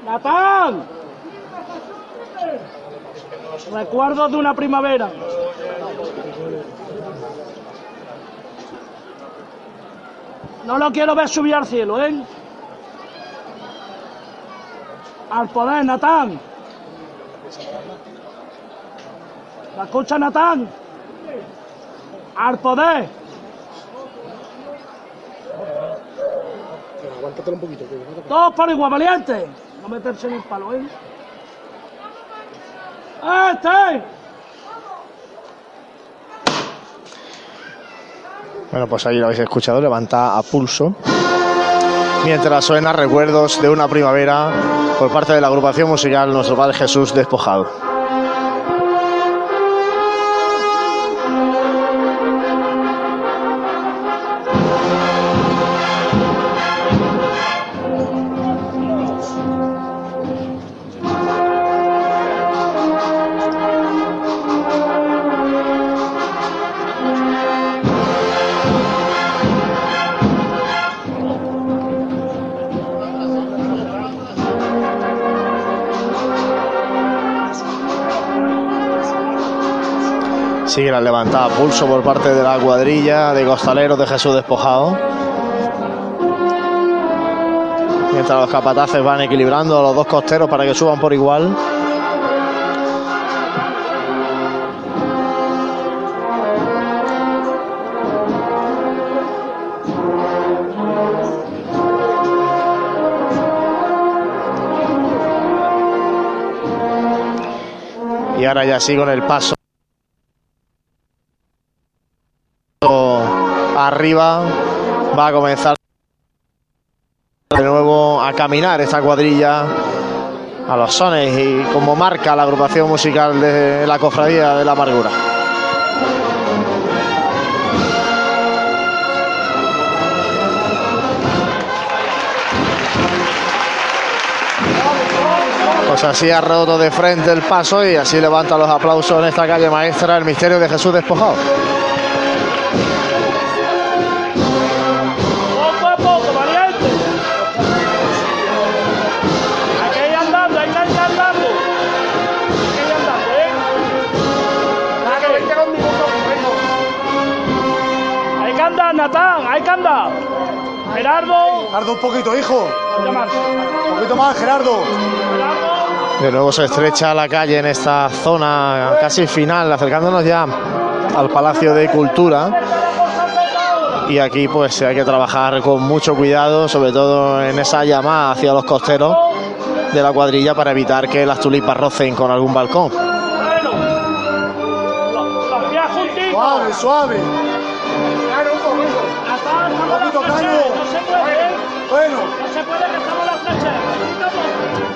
Natán. Recuerdos de una primavera. No lo quiero ver subir al cielo, ¿eh? Al poder, Natán. ¿La escucha, Natán? Al poder. Aguántatelo un poquito. Todos por igual, valiente. No meterse en el palo, ¿eh? ¡Este! Bueno, pues ahí lo habéis escuchado, levanta a pulso. Mientras suena recuerdos de una primavera por parte de la agrupación musical Nuestro Padre Jesús Despojado. Sigue la levantada pulso por parte de la cuadrilla de costaleros de Jesús Despojado. Mientras los capataces van equilibrando a los dos costeros para que suban por igual. Y ahora ya sí con el paso arriba va a comenzar de nuevo a caminar esta cuadrilla a los sones y como marca la agrupación musical de la cofradía de la amargura. Pues así ha roto de frente el paso y así levanta los aplausos en esta calle maestra el misterio de Jesús despojado. Gerardo. Un poquito, hijo. Un poquito más, Gerardo. De nuevo se estrecha la calle en esta zona casi final, acercándonos ya al Palacio de Cultura. Y aquí pues hay que trabajar con mucho cuidado, sobre todo en esa llamada hacia los costeros de la cuadrilla para evitar que las tulipas rocen con algún balcón. Suave, suave. Claro, un poquito. La poquito, Bueno. No se puede, en la flecha.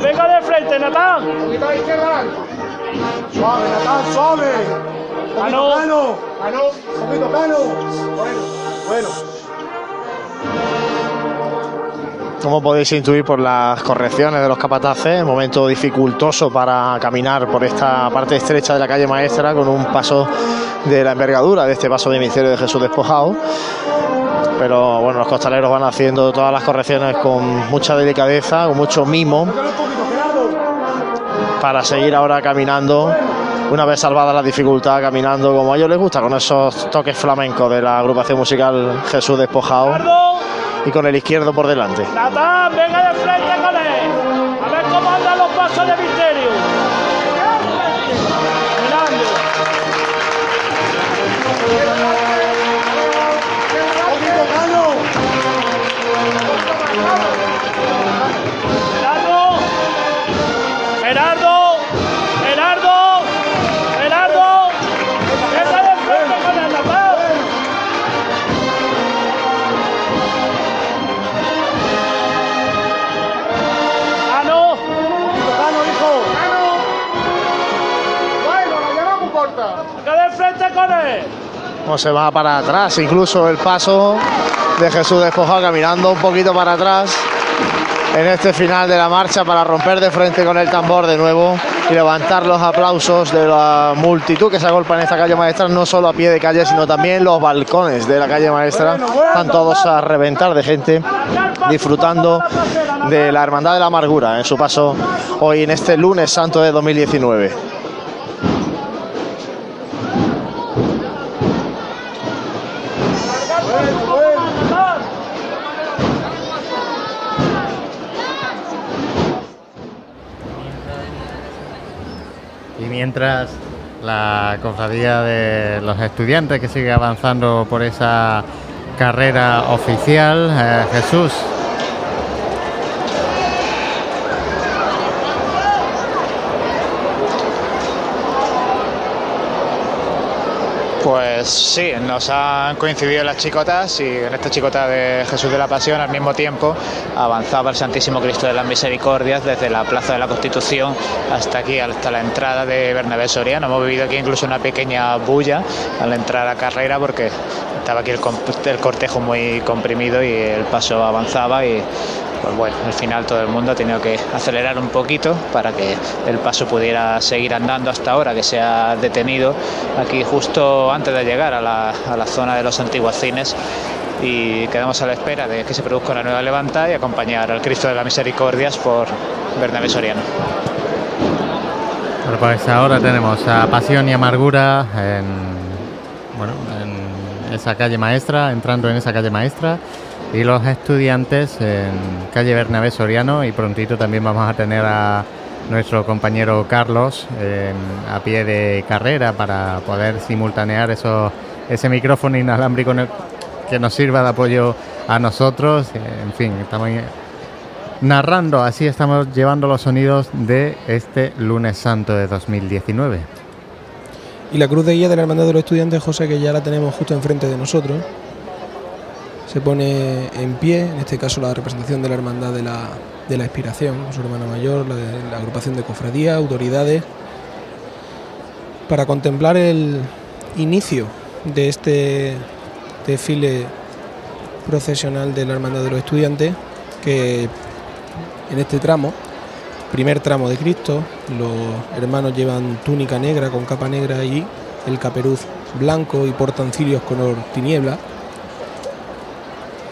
Frente venga de frente, Natán. Un poquito a la izquierda. Suave, Natán, suave. Poquito. Cano. Un poquito cano. Bueno, bueno. Como podéis intuir por las correcciones de los capataces, momento dificultoso para caminar por esta parte estrecha de la calle maestra con un paso de la envergadura de este paso de misterio de Jesús despojado. Pero bueno, los costaleros van haciendo todas las correcciones con mucha delicadeza, con mucho mimo, para seguir ahora caminando, una vez salvada la dificultad, caminando como a ellos les gusta, con esos toques flamencos de la agrupación musical Jesús despojado y con el izquierdo por delante. Natán, venga de frente. A ver cómo andan los pasos de misterio. Como se va para atrás, incluso el paso de Jesús despojado caminando un poquito para atrás en este final de la marcha para romper de frente con el tambor de nuevo y levantar los aplausos de la multitud que se agolpa en esta calle maestra, no solo a pie de calle, sino también los balcones de la calle maestra. Están todos a reventar de gente disfrutando de la Hermandad de la Amargura en su paso hoy en este lunes santo de 2019. Mientras la cofradía de los estudiantes que sigue avanzando por esa carrera oficial, eh, Jesús. Pues sí, nos han coincidido las chicotas y en esta chicota de Jesús de la Pasión al mismo tiempo avanzaba el Santísimo Cristo de las Misericordias desde la Plaza de la Constitución hasta aquí, hasta la entrada de Bernabé Soriano. Hemos vivido aquí incluso una pequeña bulla al entrar a carrera porque estaba aquí el, el cortejo muy comprimido y el paso avanzaba y pues bueno, al final todo el mundo ha tenido que acelerar un poquito para que el paso pudiera seguir andando hasta ahora, que se ha detenido aquí justo antes de llegar a la, a la zona de los antiguos cines y quedamos a la espera de que se produzca una nueva levanta y acompañar al Cristo de las Misericordias por Bernabé Soriano. Pues ahora tenemos a Pasión y Amargura en, bueno, en esa calle maestra, entrando en esa calle maestra y los estudiantes en calle Bernabé Soriano y prontito también vamos a tener a nuestro compañero Carlos a pie de carrera para poder simultanear eso, ese micrófono inalámbrico que nos sirva de apoyo a nosotros. En fin, estamos narrando, así estamos llevando los sonidos de este lunes santo de 2019. Y la cruz de guía de la Hermandad de los Estudiantes, José, que ya la tenemos justo enfrente de nosotros se pone en pie, en este caso la representación de la Hermandad de la, de la Inspiración, su hermana mayor, la, de, la agrupación de cofradías, autoridades, para contemplar el inicio de este desfile procesional de la Hermandad de los Estudiantes, que en este tramo, primer tramo de Cristo, los hermanos llevan túnica negra con capa negra y el caperuz blanco y portan cirios color tiniebla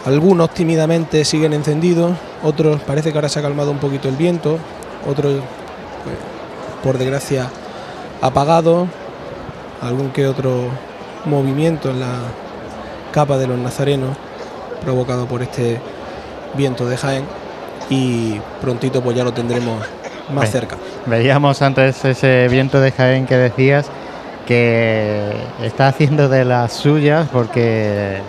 algunos tímidamente siguen encendidos, otros parece que ahora se ha calmado un poquito el viento, otros, pues, por desgracia, apagados, algún que otro movimiento en la capa de los nazarenos provocado por este viento de Jaén y prontito pues ya lo tendremos más cerca. Veíamos antes ese viento de Jaén que decías que está haciendo de las suyas porque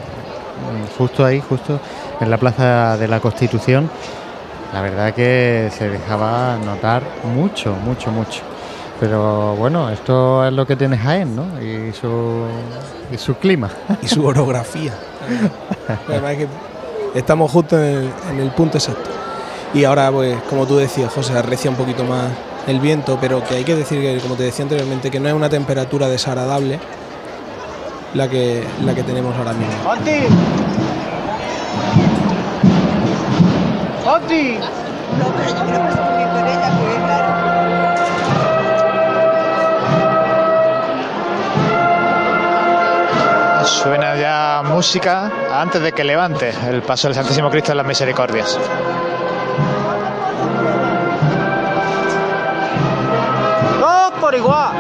justo ahí, justo en la Plaza de la Constitución, la verdad que se dejaba notar mucho, mucho, mucho. Pero bueno, esto es lo que tiene Jaén, ¿no? Y su, y su clima. Y su orografía. Además que estamos justo en el, punto exacto. Y ahora, pues, como tú decías, José, arrecia un poquito más el viento, pero que hay que decir que, como te decía anteriormente, que no es una temperatura desagradable la que, la que tenemos ahora mismo. Suena ya música antes de que levante el paso del Santísimo Cristo en las Misericordias. Dos por igual.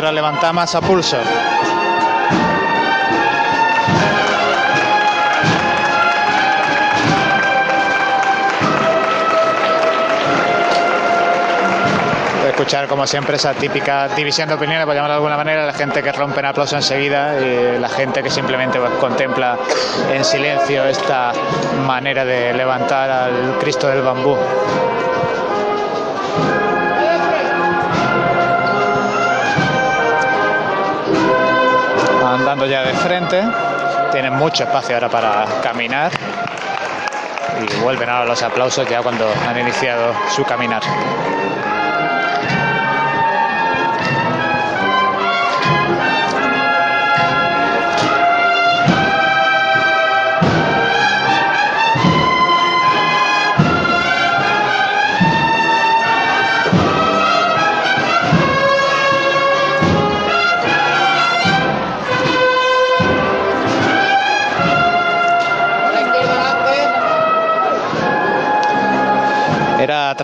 Y otra levanta más a pulso. escuchar como siempre esa típica división de opiniones, por llamarlo de alguna manera, la gente que rompe en aplauso enseguida y la gente que simplemente pues, contempla en silencio esta manera de levantar al Cristo del bambú. Andando ya de frente, tienen mucho espacio ahora para caminar y vuelven ahora los aplausos ya cuando han iniciado su caminar.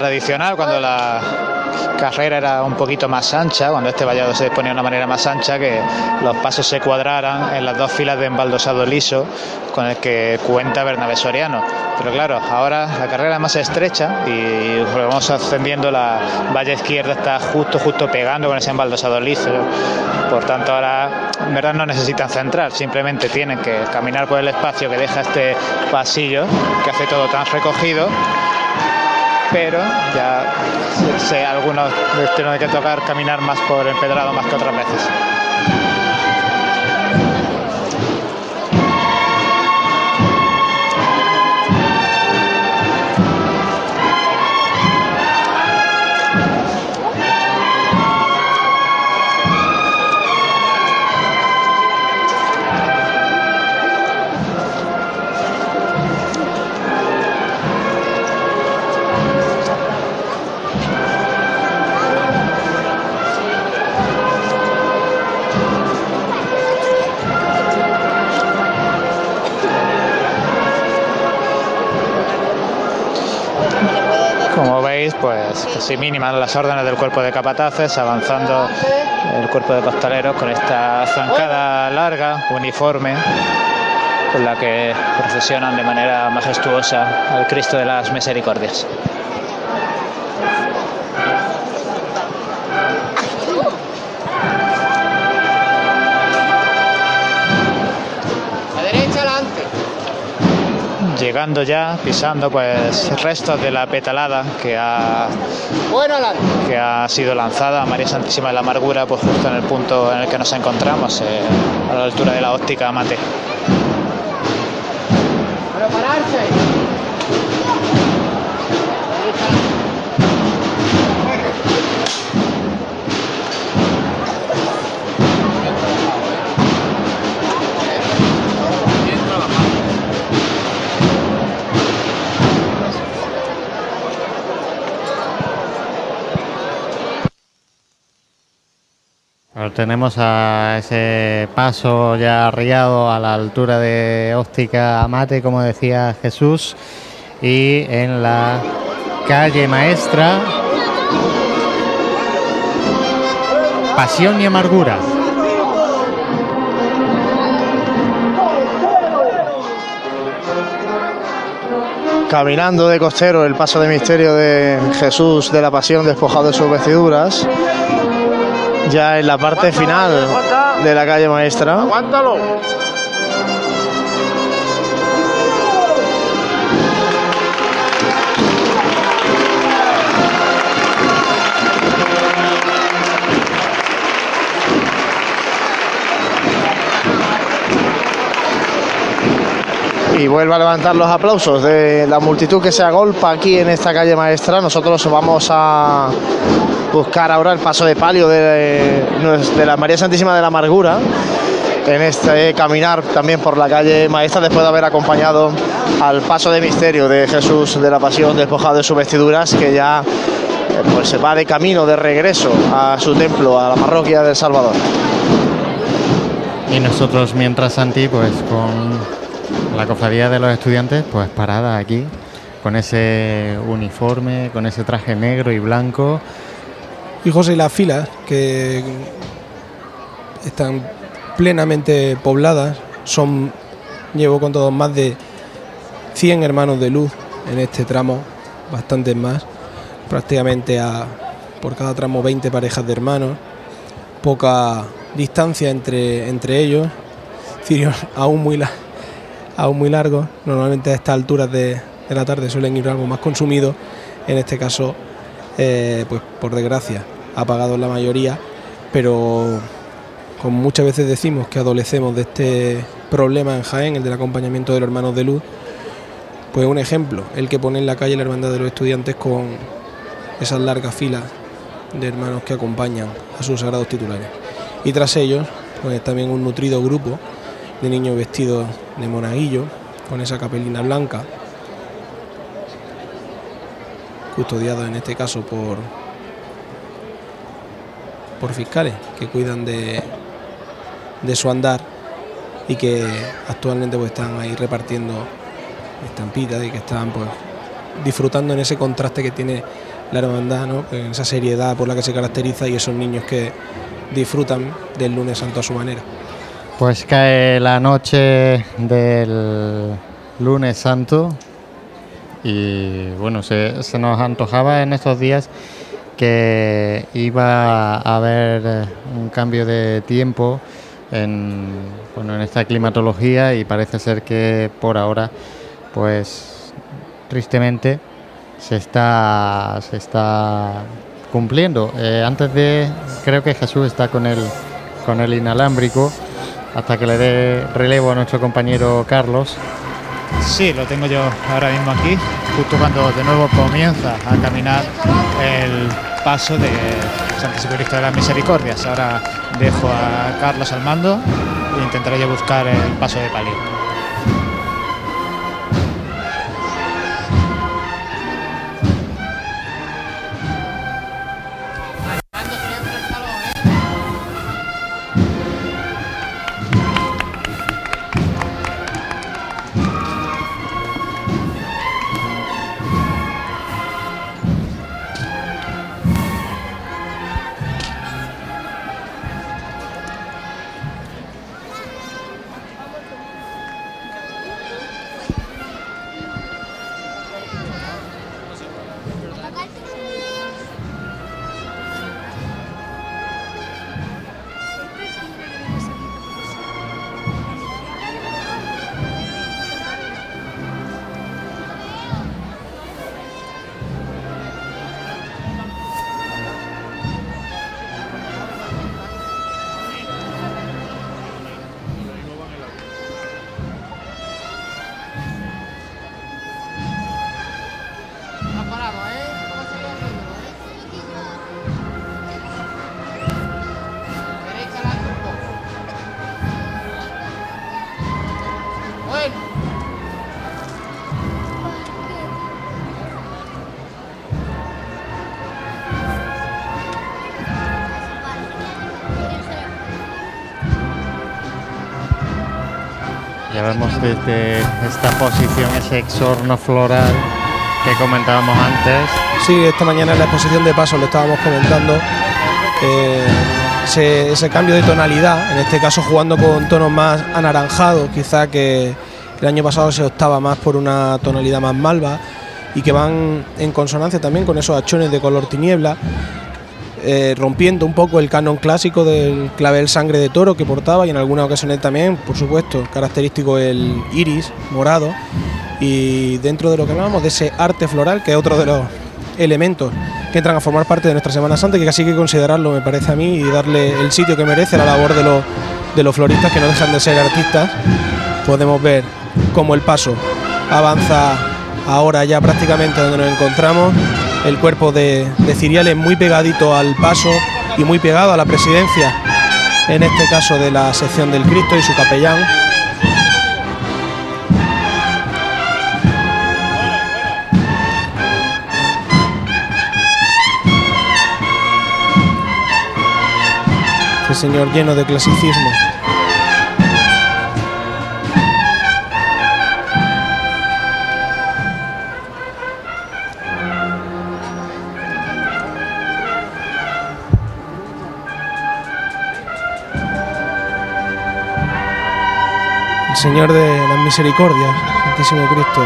Tradicional cuando la carrera era un poquito más ancha, cuando este vallado se disponía de una manera más ancha, que los pasos se cuadraran en las dos filas de embaldosado liso con el que cuenta Bernabé Soriano. Pero claro, ahora la carrera es más estrecha y vamos ascendiendo, la valla izquierda está justo, justo pegando con ese embaldosado liso. Por tanto, ahora en verdad no necesitan centrar, simplemente tienen que caminar por el espacio que deja este pasillo que hace todo tan recogido pero ya sé, algunos tienen que tocar caminar más por empedrado más que otras veces. Como veis, pues mínimas las órdenes del cuerpo de capataces, avanzando el cuerpo de costaleros con esta zancada larga, uniforme, con la que procesionan de manera majestuosa al Cristo de las Misericordias. Llegando ya, pisando pues restos de la petalada que ha que ha sido lanzada a María Santísima de la Amargura, pues justo en el punto en el que nos encontramos, eh, a la altura de la óptica Mate. Tenemos a ese paso ya arriado a la altura de óptica Amate, como decía Jesús, y en la calle maestra Pasión y Amargura. Caminando de costero el paso de misterio de Jesús de la Pasión despojado de sus vestiduras. Ya en la parte final de la calle maestra. Aguántalo. Y vuelve a levantar los aplausos de la multitud que se agolpa aquí en esta calle maestra. Nosotros vamos a buscar ahora el paso de palio de, la María Santísima de la Amargura en este caminar también por la calle maestra después de haber acompañado al paso de misterio de Jesús de la Pasión despojado de sus vestiduras que ya eh, pues se va de camino de regreso a su templo, a la parroquia del Salvador. Y nosotros, mientras Santi, pues con la cofradía de los estudiantes, pues parada aquí, con ese uniforme, con ese traje negro y blanco. Y José, las filas que están plenamente pobladas, son, llevo con todos más de 100 hermanos de luz en este tramo, bastantes más, prácticamente a, por cada tramo 20 parejas de hermanos, poca distancia entre, entre ellos, aún muy, la- aún muy largos, normalmente a estas alturas de, la tarde suelen ir algo más consumidos, en este caso, eh, pues por desgracia, apagados la mayoría, pero como muchas veces decimos que adolecemos de este problema en Jaén, el del acompañamiento de los hermanos de luz, pues un ejemplo, el que pone en la calle la hermandad de los estudiantes con esas largas filas de hermanos que acompañan a sus sagrados titulares. Y tras ellos, pues también un nutrido grupo de niños vestidos de monaguillo, con esa capelina blanca, custodiada en este caso por, por fiscales que cuidan de, de su andar y que actualmente pues están ahí repartiendo estampitas y que están pues disfrutando en ese contraste que tiene la hermandad, en esa seriedad por la que se caracteriza y esos niños que disfrutan del lunes santo a su manera. Pues cae la noche del lunes santo y bueno, se, nos antojaba en estos días que iba a haber un cambio de tiempo en, bueno, en esta climatología y parece ser que por ahora, pues tristemente, se está, se está cumpliendo. Eh, antes de, creo que Jesús está con el, con el inalámbrico, hasta que le dé relevo a nuestro compañero Carlos. Sí, lo tengo yo ahora mismo aquí, justo cuando de nuevo comienza a caminar el paso de Santísimo Cristo de las Misericordias. Ahora dejo a Carlos al mando e intentaré yo buscar el paso de palio. Desde esta posición ese exorno floral que comentábamos antes. Sí, esta mañana en la exposición de paso lo estábamos comentando. eh, ese, ese cambio de tonalidad, en este caso jugando con tonos más anaranjados, quizá que el año pasado se optaba más por una tonalidad más malva y que van en consonancia también con esos achones de color tiniebla, eh, rompiendo un poco el canon clásico del clavel sangre de toro que portaba y en algunas ocasiones también, por supuesto, característico el iris morado. Y dentro de lo que hablábamos de ese arte floral que es otro de los elementos que entran a formar parte de nuestra Semana Santa que casi hay que considerarlo me parece a mí y darle el sitio que merece la labor de los, de los floristas que no dejan de ser artistas podemos ver cómo el paso avanza ahora ya prácticamente donde nos encontramos el cuerpo de, de Ciriales muy pegadito al paso y muy pegado a la presidencia en este caso de la sección del Cristo y su capellán Este señor lleno de clasicismo. Señor de las Misericordias, Santísimo Cristo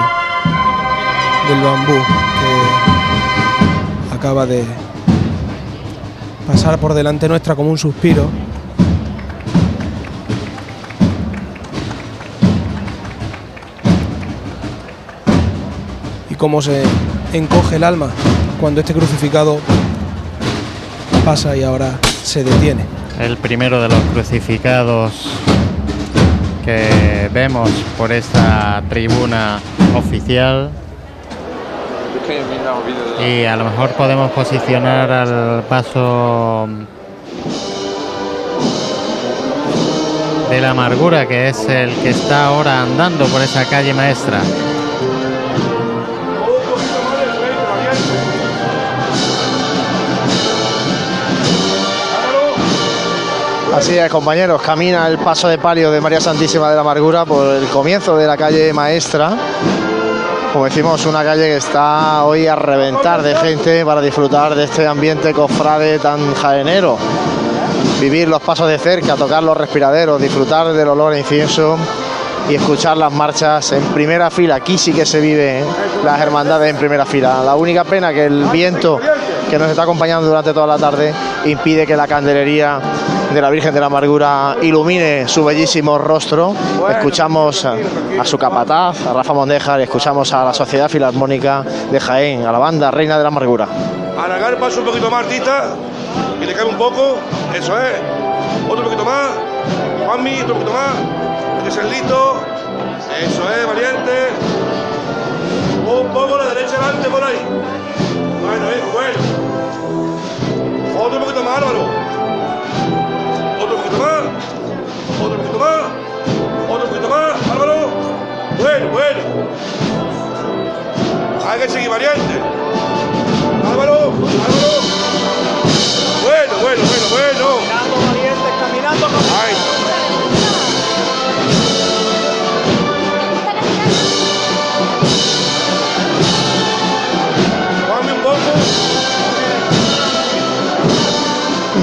del Bambú, que acaba de pasar por delante nuestra como un suspiro. Y cómo se encoge el alma cuando este crucificado pasa y ahora se detiene. El primero de los crucificados que vemos por esta tribuna oficial. Y a lo mejor podemos posicionar al paso de la amargura, que es el que está ahora andando por esa calle maestra. Así es, compañeros, camina el paso de palio de María Santísima de la Amargura por el comienzo de la calle Maestra. Como decimos, una calle que está hoy a reventar de gente para disfrutar de este ambiente cofrade tan jaenero. Vivir los pasos de cerca, tocar los respiraderos, disfrutar del olor a incienso y escuchar las marchas en primera fila. Aquí sí que se vive ¿eh? las hermandades en primera fila. La única pena que el viento que nos está acompañando durante toda la tarde impide que la candelería de la Virgen de la Amargura ilumine su bellísimo rostro. Escuchamos a, a su capataz, a Rafa Mondejar, y escuchamos a la Sociedad Filarmónica de Jaén, a la banda Reina de la Amargura. Alargar el paso un poquito más, Tita. Que le cae un poco. Eso es. Otro poquito más. Juanmi, otro poquito más. Este es el lito. Eso es, valiente. Un poco la derecha adelante por ahí. Bueno, hijo, bueno. Otro poquito más, Álvaro. Otro poquito más. Otro poquito más, Álvaro. Bueno, bueno. Hay que seguir valiente. Álvaro, Álvaro. Bueno, bueno, bueno, bueno. Caminando, Ahí.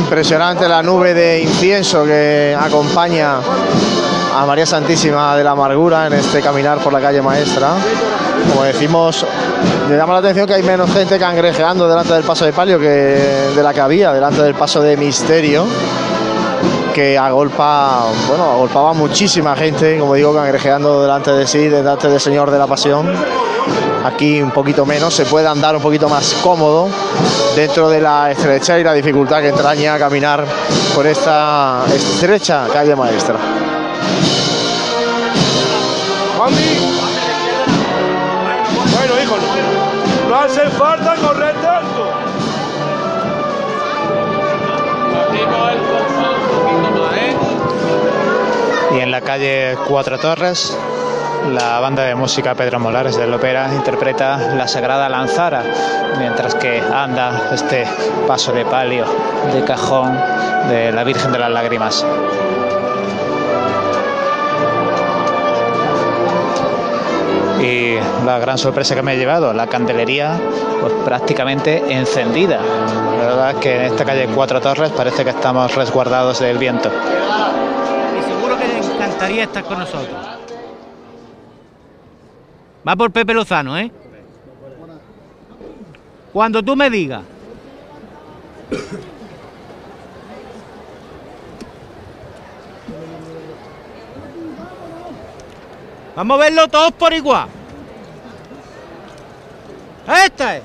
Impresionante la nube de incienso que acompaña a María Santísima de la Amargura en este caminar por la calle Maestra. Como decimos, me llama la atención que hay menos gente cangrejeando delante del paso de palio que de la que había delante del paso de Misterio, que agolpa, bueno, agolpaba muchísima gente, como digo, cangrejeando delante de sí, delante del Señor de la Pasión. Aquí un poquito menos, se puede andar un poquito más cómodo dentro de la estrecha y la dificultad que entraña caminar por esta estrecha calle maestra. Bueno, hijo, no, no hace falta correr tanto. Y en la calle Cuatro Torres, la banda de música Pedro Molares del Ópera interpreta la Sagrada Lanzara, mientras que anda este paso de palio de cajón de la Virgen de las Lágrimas. Y la gran sorpresa que me he llevado, la candelería pues prácticamente encendida. La verdad es que en esta calle Cuatro Torres parece que estamos resguardados del viento. Y seguro que le encantaría estar con nosotros. Va por Pepe Lozano, ¿eh? Cuando tú me digas. Vamos a verlo todos por igual. Esta es.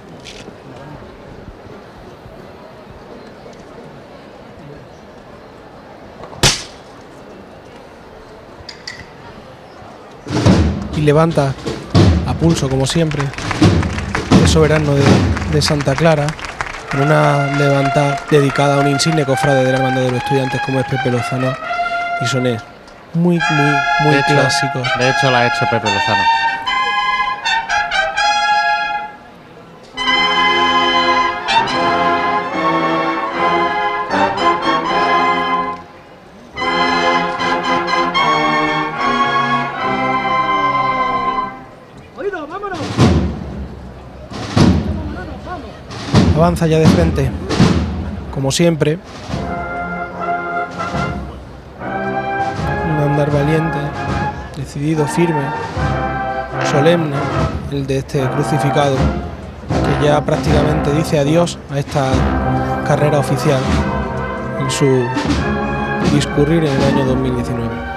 y levanta a pulso como siempre el soberano de, de Santa Clara en una levanta dedicada a un insigne cofrade de la hermandad de los estudiantes como es Pepe Lozano y sonés muy muy muy De hecho- clásicos De hecho, la ha hecho Pepe Lozano. Avanza ya de frente como siempre. Un andar valiente decidido firme solemne el de este crucificado que ya prácticamente dice adiós a esta carrera oficial en su discurrir en el año 2019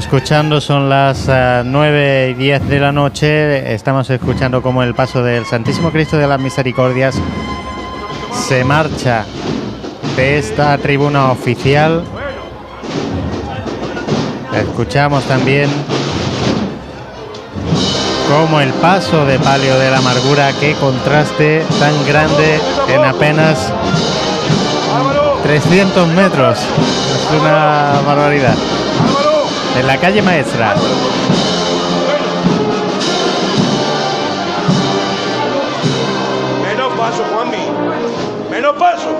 escuchando, son las eh, 9 y 10 de la noche. Estamos escuchando como el paso del Santísimo Cristo de las Misericordias se marcha de esta tribuna oficial. Escuchamos también como el paso de palio de la amargura, qué contraste tan grande en apenas 300 metros. Es una barbaridad. En la calle maestra. Menos paso, Juanmi. Menos paso.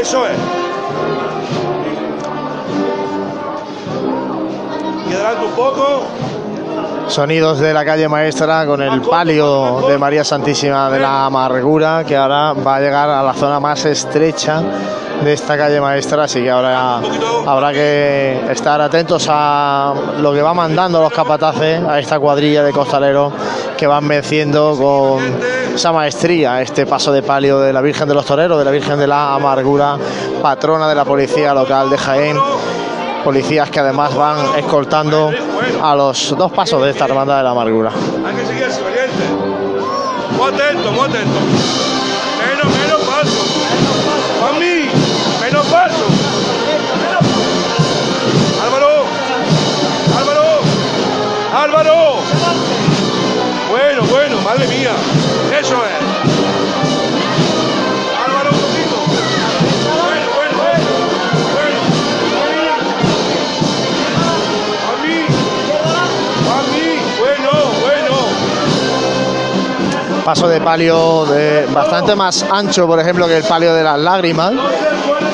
Eso es. Y adelante un poco. Sonidos de la calle maestra con el palio de María Santísima de la Amargura, que ahora va a llegar a la zona más estrecha de esta calle maestra, así que ahora habrá que estar atentos a lo que va mandando los capataces, a esta cuadrilla de costaleros que van venciendo con esa maestría este paso de palio de la Virgen de los Toreros, de la Virgen de la Amargura, patrona de la policía local de Jaén policías que además van escoltando a los dos pasos de esta hermandad de la amargura. Muy atento, muy atento. Álvaro. Bueno, bueno, madre mía. Eso es. Paso de palio de bastante más ancho, por ejemplo, que el palio de las lágrimas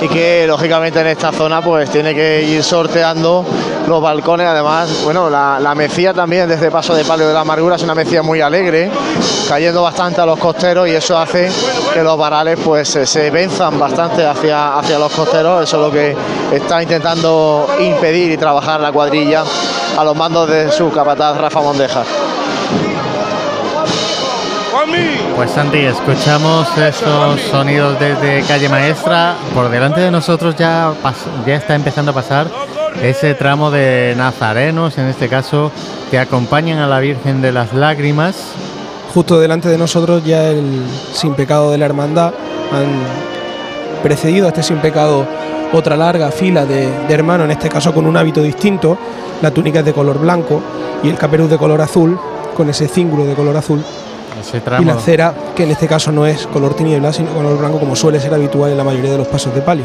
y que lógicamente en esta zona pues tiene que ir sorteando los balcones. Además, bueno, la, la mecía también desde Paso de Palio de la Amargura es una mecía muy alegre, cayendo bastante a los costeros y eso hace que los varales pues se, venzan bastante hacia, hacia los costeros. Eso es lo que está intentando impedir y trabajar la cuadrilla a los mandos de su capataz Rafa Mondeja. Pues Santi, escuchamos esos sonidos desde calle maestra. Por delante de nosotros ya, ya está empezando a pasar ese tramo de nazarenos, en este caso, que acompañan a la Virgen de las Lágrimas. Justo delante de nosotros ya el sin pecado de la hermandad han precedido a este sin pecado otra larga fila de, de hermanos, en este caso con un hábito distinto. La túnica es de color blanco y el caperuz de color azul, con ese cíngulo de color azul. Y la cera, que en este caso no es color tiniebla, sino color blanco, como suele ser habitual en la mayoría de los pasos de palio.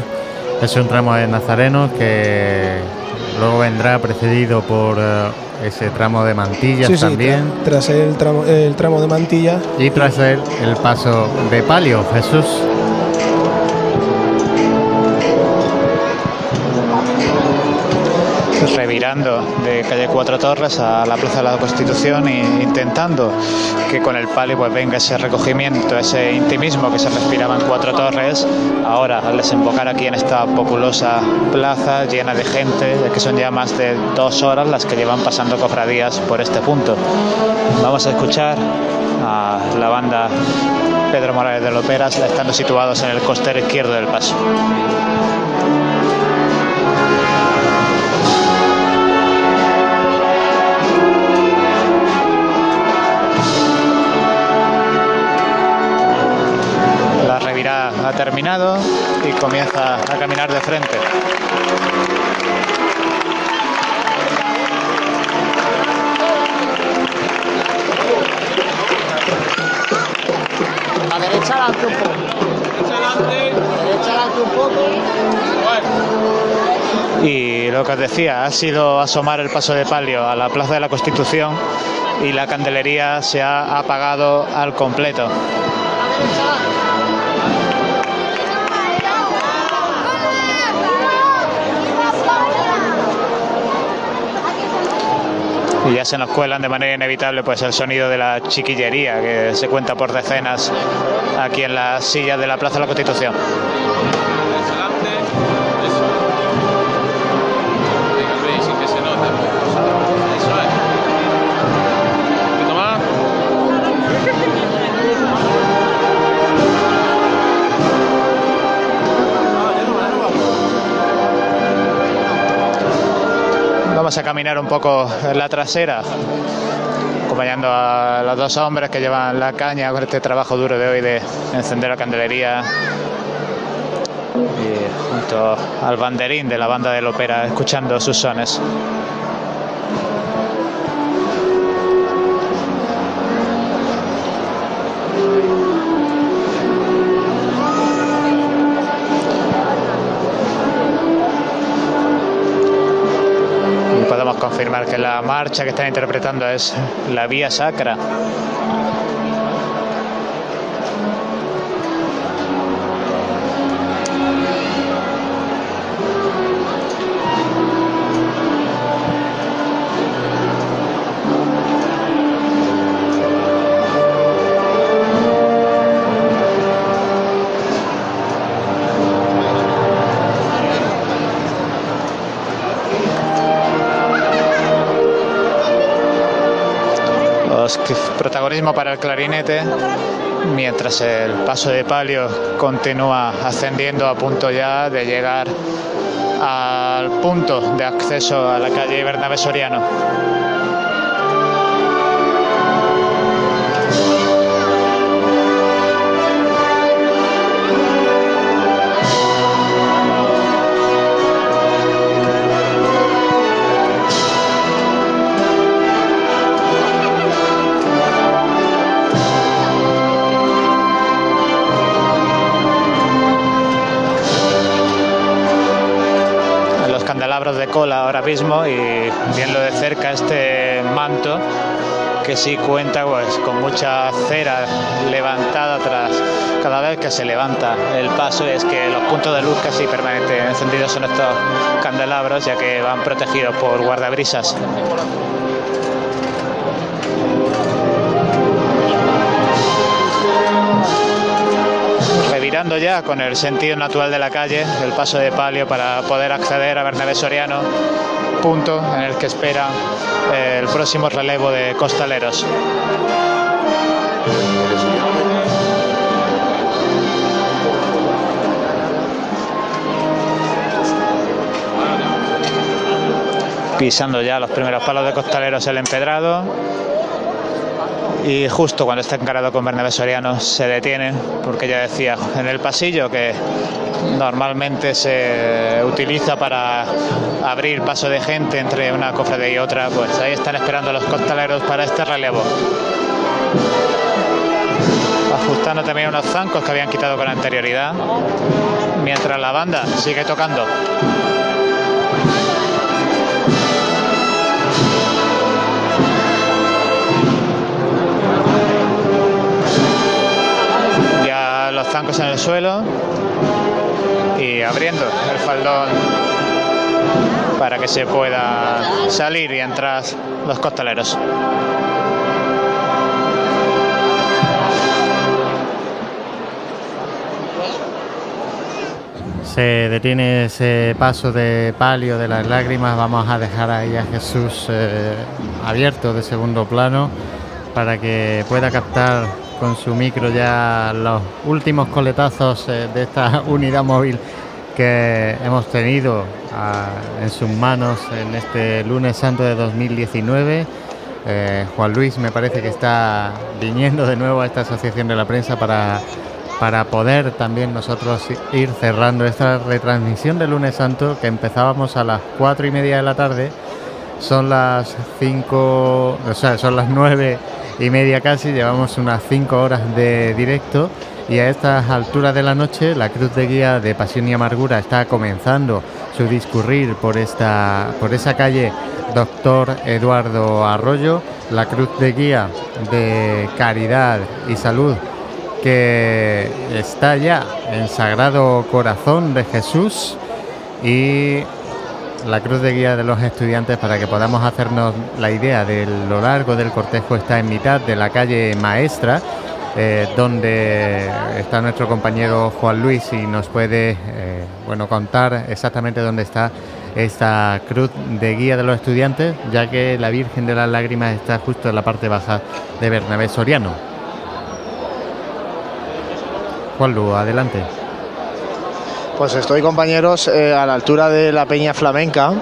Es un tramo de nazarenos que luego vendrá precedido por eh, ese tramo de mantillas Sí, sí, también. tra- tras el tramo, el tramo de mantilla. Y tras él el paso de palio, Jesús. De calle Cuatro Torres a la Plaza de la Constitución e intentando que con el palio pues venga ese recogimiento, ese intimismo que se respiraba en Cuatro Torres, ahora al desembocar aquí en esta populosa plaza llena de gente, que son ya más de dos horas las que llevan pasando cofradías por este punto. Vamos a escuchar a la banda Pedro Morales de Loperas, estando situados en el costero izquierdo del paso. La ha terminado y comienza a caminar de frente. A derecha adelante un poco. Derecha adelante un poco. Y lo que os decía, ha sido asomar el paso de palio a la Plaza de la Constitución y la candelería se ha apagado al completo. Y ya se nos cuelan de manera inevitable pues el sonido de la chiquillería que se cuenta por decenas aquí en las sillas de la Plaza de la Constitución. Vamos a caminar un poco en la trasera, acompañando a los dos hombres que llevan la caña con este trabajo duro de hoy de encender la candelería. Y junto al banderín de la banda del ópera, escuchando sus sones. Confirmar que la marcha que están interpretando es la Vía Sacra. Protagonismo para el clarinete, mientras el paso de palio continúa ascendiendo a punto ya de llegar al punto de acceso a la calle Bernabé Soriano. Ahora mismo y viendo de cerca este manto que sí cuenta pues, con mucha cera levantada tras cada vez que se levanta el paso es que los puntos de luz casi permanentes encendidos son estos candelabros ya que van protegidos por guardabrisas. Revirando ya con el sentido natural de la calle, el paso de palio para poder acceder a Bernabé Soriano, punto en el que espera eh, el próximo relevo de costaleros. Pisando ya los primeros palos de costaleros el empedrado y justo cuando está encarado con Bernabé Soriano se detiene porque ya decía en el pasillo que normalmente se utiliza para abrir paso de gente entre una cofradía y otra pues ahí están esperando los costaleros para este relevo. Ajustando también unos zancos que habían quitado con anterioridad mientras la banda sigue tocando zancos en el suelo y abriendo el faldón para que se pueda salir y entrar los costaleros. Se detiene ese paso de palio de las lágrimas. Vamos a dejar ahí a Jesús eh, abierto de segundo plano para que pueda captar con su micro ya los últimos coletazos eh, de esta unidad móvil que hemos tenido ah, en sus manos en este lunes santo de 2019. Eh, Juan Luis me parece que está viniendo de nuevo a esta asociación de la prensa para, para poder también nosotros ir cerrando esta retransmisión del lunes santo que empezábamos a las cuatro y media de la tarde. Son las cinco, o sea, son las nueve y media casi, llevamos unas cinco horas de directo y a estas alturas de la noche la cruz de guía de Pasión y Amargura está comenzando su discurrir por esta por esa calle Doctor Eduardo Arroyo, la cruz de guía de Caridad y Salud que está ya en Sagrado Corazón de Jesús y la cruz de guía de los estudiantes para que podamos hacernos la idea de lo largo del cortejo está en mitad de la calle Maestra, eh, donde está nuestro compañero Juan Luis y nos puede eh, bueno contar exactamente dónde está esta cruz de guía de los estudiantes, ya que la Virgen de las Lágrimas está justo en la parte baja de Bernabé Soriano. Juan Lu, adelante. Pues estoy, compañeros, eh, a la altura de la Peña Flamenca.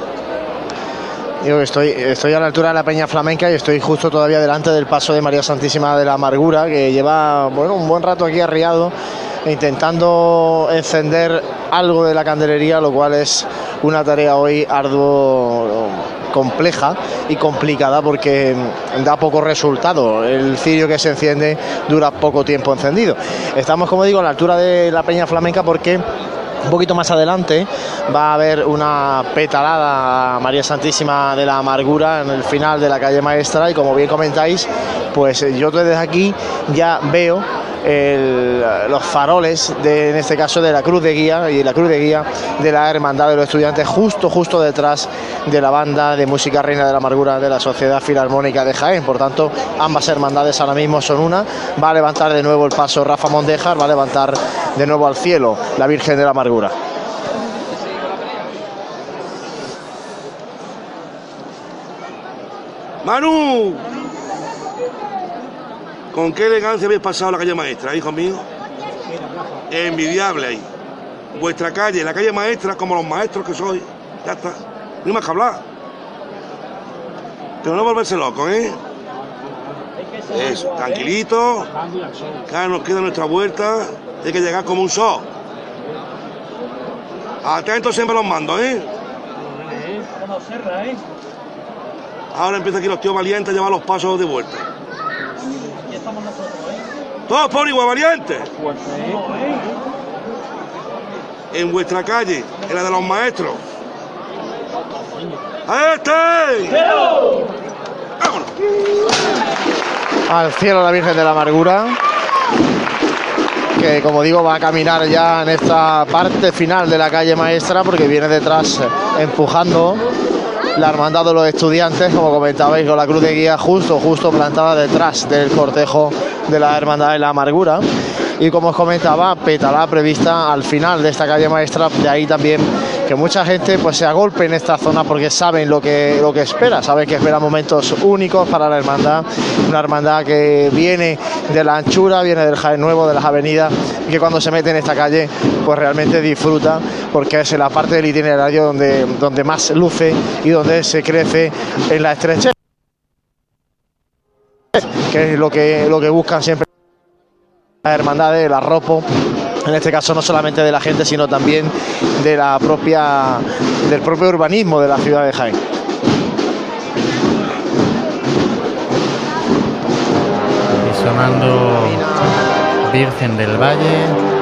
Estoy, estoy a la altura de la Peña Flamenca y estoy justo todavía delante del paso de María Santísima de la Amargura, que lleva bueno, un buen rato aquí arriado, intentando encender algo de la candelería, lo cual es una tarea hoy arduo, compleja y complicada porque da poco resultado. El cirio que se enciende dura poco tiempo encendido. Estamos, como digo, a la altura de la Peña Flamenca porque Un poquito más adelante va a haber una petalada a María Santísima de la Amargura en el final de la calle Maestra y como bien comentáis, pues yo desde aquí ya veo los faroles, de, en este caso de la cruz de guía y la cruz de guía de la Hermandad de los Estudiantes, justo, justo detrás de la banda de música Reina de la Amargura de la Sociedad Filarmónica de Jaén. Por tanto, ambas hermandades ahora mismo son una. Va a levantar de nuevo el paso Rafa Mondejar, va a levantar de nuevo al cielo la Virgen de la Amargura. ¡Manu! ¿Con qué elegancia habéis pasado la calle maestra, hijo mío? Envidiable ahí. Vuestra calle, la calle maestra, como los maestros que sois. Ya está. No más que hablar. Pero no volverse loco, ¿eh? Eso, tranquilito. Claro, nos queda nuestra vuelta. Hay que llegar como un sol. Atentos siempre los mandos, ¿eh? Ahora empieza aquí los tíos valientes a llevar los pasos de vuelta. Todos por igual valientes. En vuestra calle, en la de los maestros. ¡A este! Al cielo la Virgen de la Amargura, que como digo va a caminar ya en esta parte final de la calle maestra porque viene detrás eh, empujando la hermandad de los estudiantes, como comentabais, con la cruz de guía justo, justo plantada detrás del cortejo de la hermandad de la amargura. Y como os comentaba, petalá prevista al final de esta calle maestra, de ahí también que mucha gente pues se agolpe en esta zona porque saben lo que, lo que espera, saben que espera momentos únicos para la hermandad, una hermandad que viene de la anchura, viene del Jaén Nuevo, de las avenidas, y que cuando se mete en esta calle pues realmente disfruta porque es la parte del itinerario donde, donde más luce y donde se crece en la estrechez, que es lo que, lo que buscan siempre las hermandades, el arropo, en este caso no solamente de la gente, sino también de la propia, del propio urbanismo de la ciudad de Jaén. Y sonando Virgen del Valle.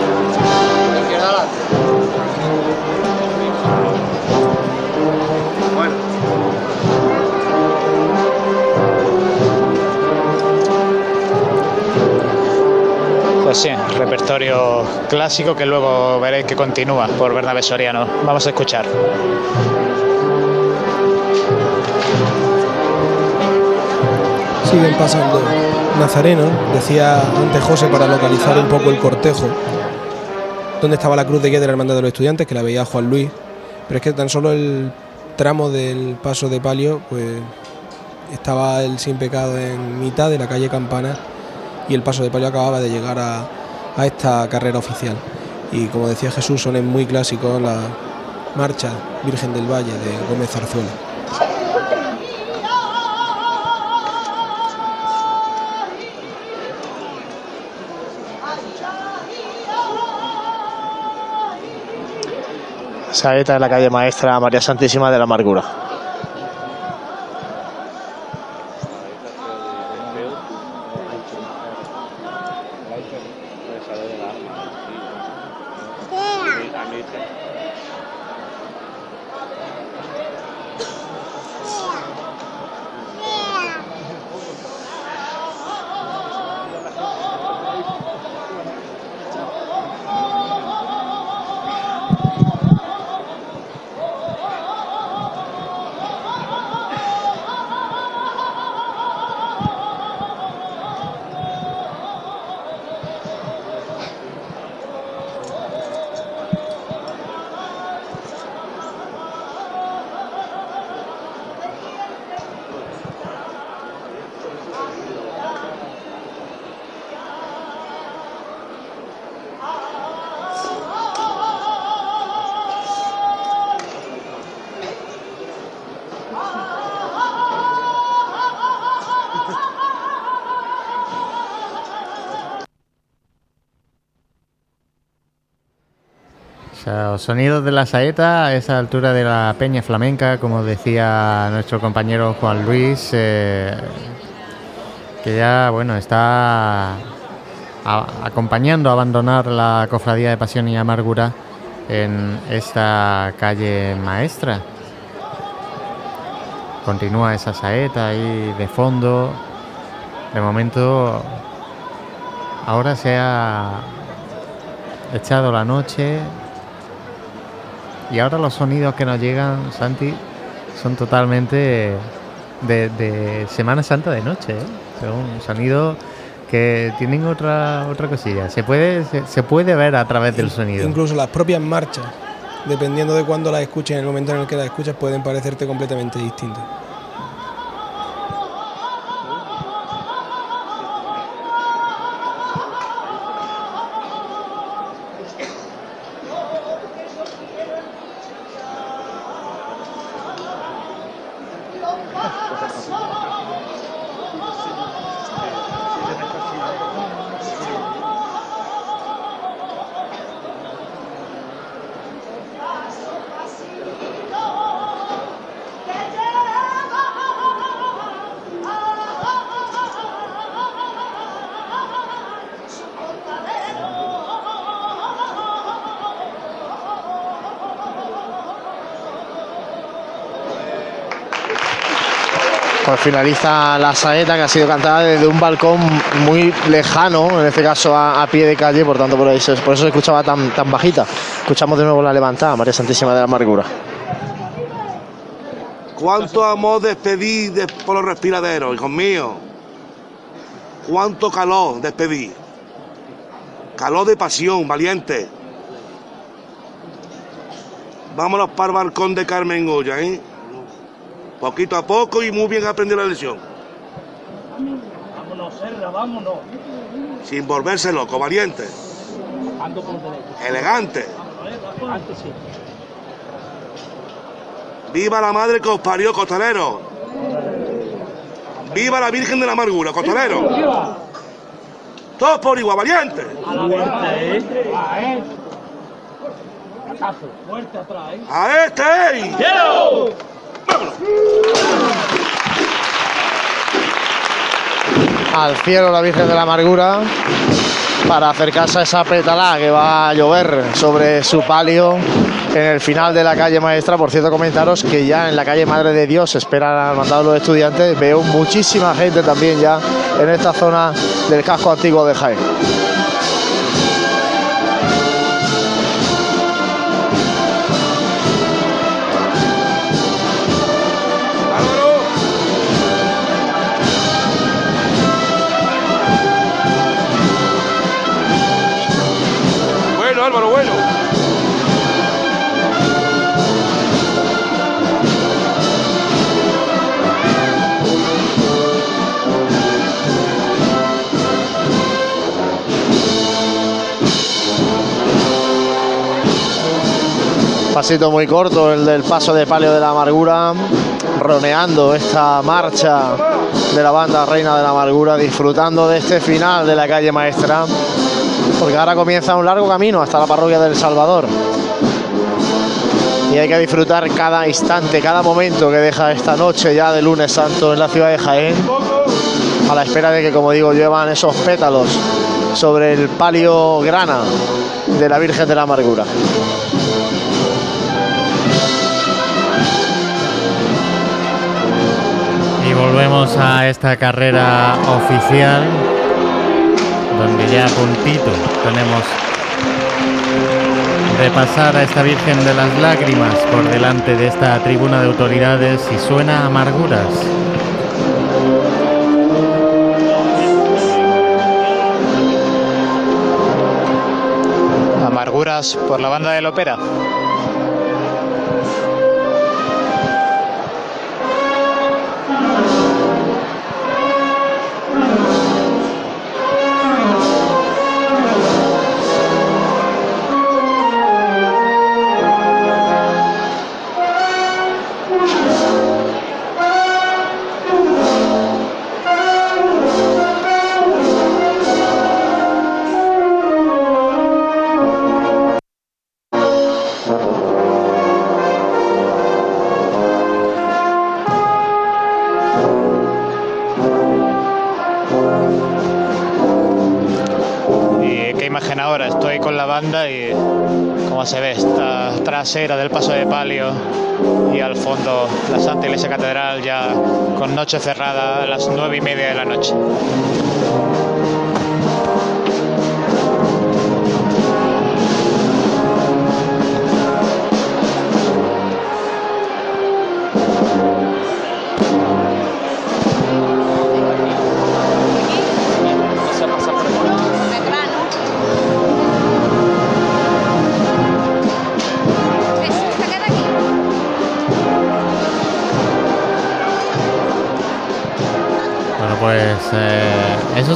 Repertorio clásico que luego veréis que continúa por Bernabé Soriano. Vamos a escuchar. Siguen pasando nazarenos, decía antes José para localizar un poco el cortejo, donde estaba la cruz de guía de la Hermandad de los Estudiantes, que la veía Juan Luis, pero es que tan solo el tramo del paso de palio, pues estaba el sin pecado en mitad de la calle Campana y el paso de palio acababa de llegar a, a esta carrera oficial. Y como decía Jesús, son muy clásicos la marcha Virgen del Valle de Gómez Zarzuela. Saeta en la calle maestra María Santísima de la Amargura. Sonidos de la saeta a esa altura de la peña flamenca, como decía nuestro compañero Juan Luis, eh, que ya bueno está acompañando a abandonar la cofradía de Pasión y Amargura en esta calle maestra. Continúa esa saeta ahí de fondo. De momento, ahora se ha echado la noche. Y ahora los sonidos que nos llegan, Santi, son totalmente de, de Semana Santa de noche. ¿eh? Son sonidos que tienen otra otra cosilla. Se puede se, se puede ver a través del sonido. Incluso las propias marchas, dependiendo de cuándo las escuches, en el momento en el que las escuchas, pueden parecerte completamente distintas. Finaliza la saeta que ha sido cantada desde un balcón muy lejano, en este caso a, pie de calle, por tanto por, ahí por eso se escuchaba tan, bajita. Escuchamos de nuevo la levantada, María Santísima de la Amargura. ¿Cuánto amor despedí de- por los respiraderos, hijos míos? ¿Cuánto calor despedí? Calor de pasión, valiente. Vámonos para el balcón de Carmen Goya, ¿eh? Poquito a poco y muy bien aprendí la lección. Vámonos, Serra, vámonos. Sin volverse loco, valiente. Ando por derecho. Elegante. Antes sí. ¡Viva la madre que os parió, costalero! ¡Viva la Virgen de la Amargura, costalero! ¡Todos por igual, valiente! A la vuelta, ¿eh? A él. Acaso. Fuerte atrás, ¿eh? ¡A este! ey! Al cielo la Virgen de la Amargura para acercarse a esa petalá que va a llover sobre su palio en el final de la calle maestra. Por cierto, comentaros que ya en la calle Madre de Dios esperan al mandado los estudiantes. Veo muchísima gente también ya en esta zona del casco antiguo de Jaén. Pasito muy corto el del paso de palio de la amargura, roneando esta marcha de la banda Reina de la Amargura, disfrutando de este final de la calle maestra, porque ahora comienza un largo camino hasta la parroquia del Salvador. Y hay que disfrutar cada instante, cada momento que deja esta noche ya de lunes santo en la ciudad de Jaén, a la espera de que, como digo, llevan esos pétalos sobre el palio grana de la Virgen de la Amargura. Volvemos a esta carrera oficial, donde ya a puntito tenemos de pasar a esta Virgen de las Lágrimas por delante de esta tribuna de autoridades y suena amarguras. Amarguras por la banda del ópera. Se ve esta trasera del paso de palio y al fondo la Santa Iglesia Catedral ya con noche cerrada a las nueve y media de la noche.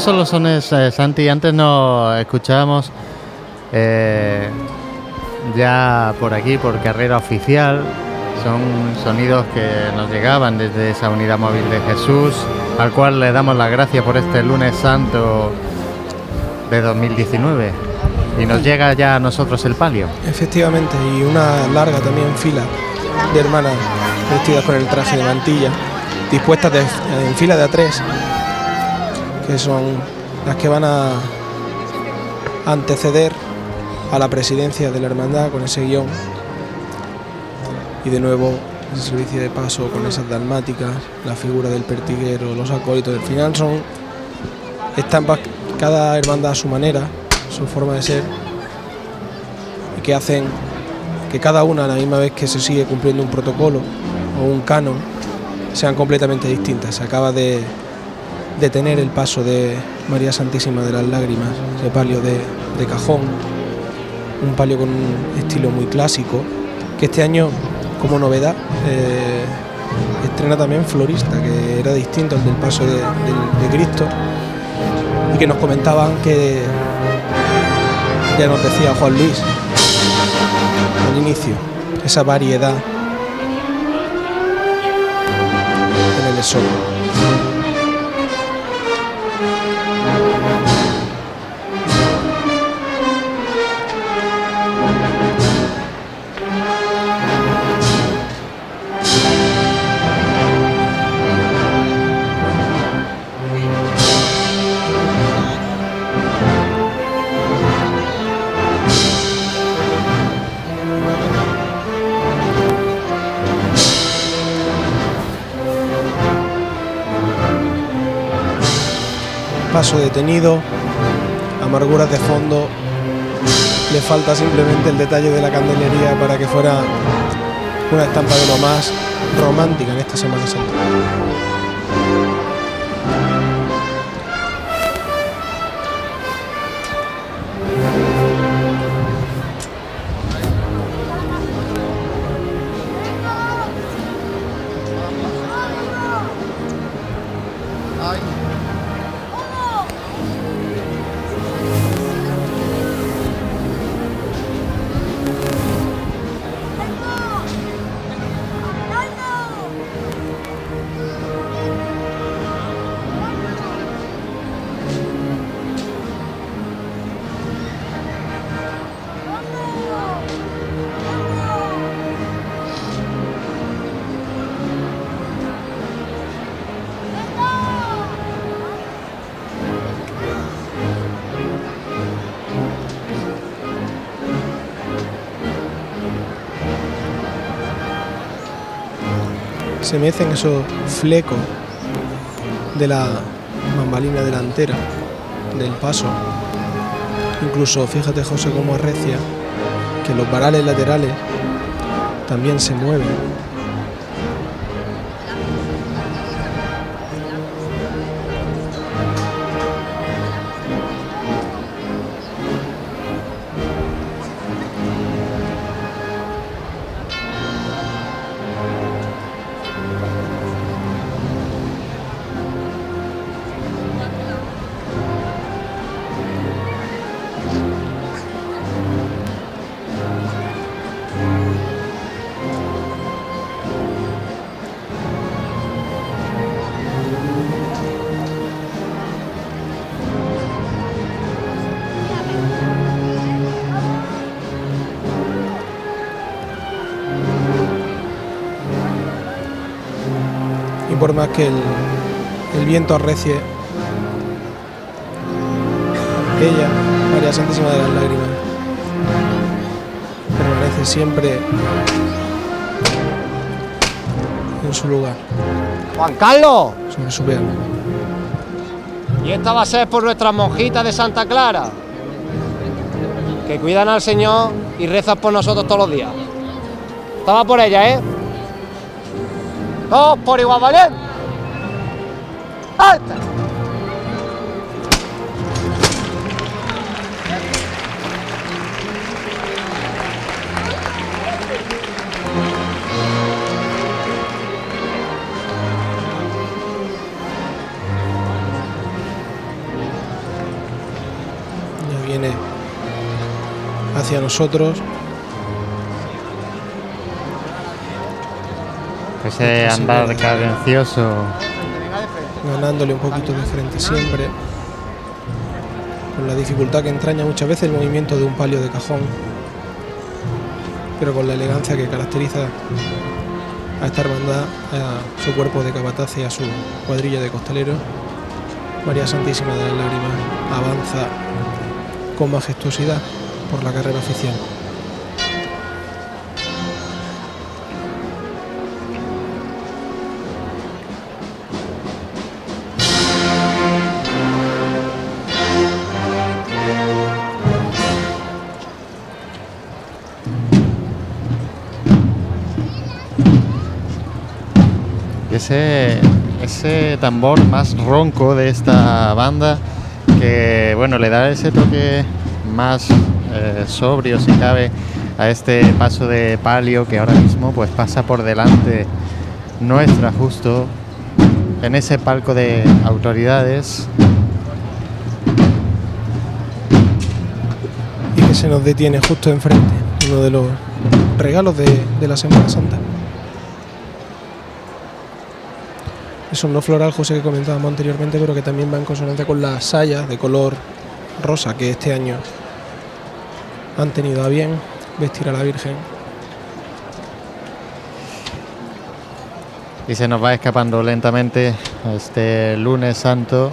Son los sones, eh, Santi. Antes nos escuchábamos eh, ya por aquí, por carrera oficial. Son sonidos que nos llegaban desde esa unidad móvil de Jesús, al cual le damos las gracias por este lunes santo de 2019. Y nos llega ya a nosotros el palio. Efectivamente, y una larga también fila de hermanas vestidas con el traje de mantilla, dispuestas en fila de a tres, que son las que van a anteceder a la presidencia de la hermandad con ese guion. Y de nuevo ese servicio de paso con esas dalmáticas, la figura del pertiguero, los acólitos. Al final son estampas, cada hermandad a su manera, su forma de ser, y que hacen que cada una a la misma vez que se sigue cumpliendo un protocolo o un canon sean completamente distintas. Se acaba de detener el paso de María Santísima de las Lágrimas, ese palio de, de cajón, un palio con un estilo muy clásico, que este año, como novedad, eh, estrena también Florista, que era distinto al del paso de, de Cristo, y que nos comentaban que ya nos decía Juan Luis al inicio, esa variedad en el esolo. Paso detenido, amarguras de fondo. Le falta simplemente el detalle de la candelería para que fuera una estampa de lo más romántica en esta Semana Santa. Se mecen esos flecos de la bambalina delantera del paso. Incluso fíjate José cómo arrecia que los varales laterales también se mueven. Por más que el, el viento arrecie, ella, María Santísima de las Lágrimas, permanece siempre en su lugar, Juan Carlos, sobre su pierna. y esta va a ser por nuestras monjitas de Santa Clara, que cuidan al Señor y rezan por nosotros todos los días. Estaba por ella, ¿eh? Todos por igual valiente. ¡Alta! Ya viene hacia nosotros. Ese andar cadencioso. ganándole un poquito de frente siempre. Con la dificultad que entraña muchas veces el movimiento de un palio de cajón. Pero con la elegancia que caracteriza a esta hermandad, a su cuerpo de capataz y a su cuadrilla de costaleros. María Santísima de las Lágrimas avanza con majestuosidad por la carrera oficial. Ese, ese tambor más ronco de esta banda que bueno le da ese toque más eh, sobrio si cabe a este paso de palio que ahora mismo pues pasa por delante nuestra justo en ese palco de autoridades y que se nos detiene justo enfrente, uno de los regalos de, de la Semana Santa. Eso no floral, José, que comentábamos anteriormente, pero que también va en consonancia con las sayas de color rosa que este año han tenido a bien vestir a la Virgen. y se nos va escapando lentamente este lunes santo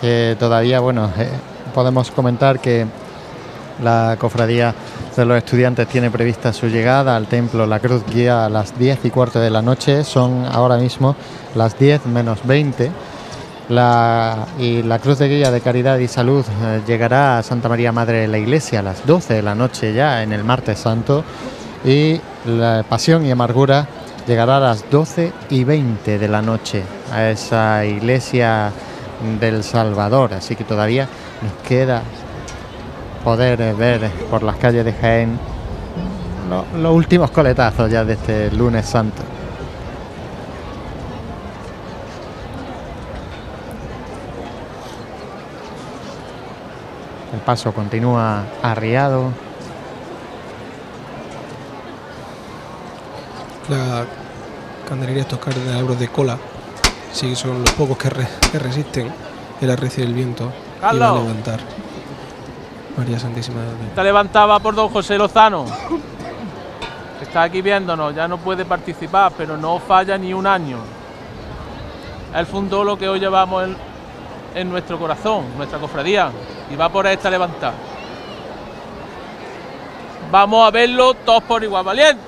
que todavía bueno eh, podemos comentar que la cofradía los estudiantes tiene prevista su llegada al templo La Cruz Guía a las 10 y cuarto de la noche. Son ahora mismo las 10 menos 20 la, y la Cruz de Guía de Caridad y Salud eh, llegará a Santa María Madre de la Iglesia a las 12 de la noche ya en el martes santo. Y la Pasión y Amargura llegará a las 12 y 20 de la noche a esa iglesia del Salvador. Así que todavía nos queda poder ver por las calles de Jaén lo- los últimos coletazos ya de este lunes santo. El paso continúa arriado. La candelería, estos cardenales de cola, sí que son los pocos que, re- que resisten el arrecio del viento y va a levantar. María Santísima de Está levantada por don José Lozano. Está aquí viéndonos, ya no puede participar, pero no falla ni un año. Él fundó lo que hoy llevamos en, nuestro corazón, nuestra cofradía, y va por esta levantada. Vamos a verlo todos por igual valiente.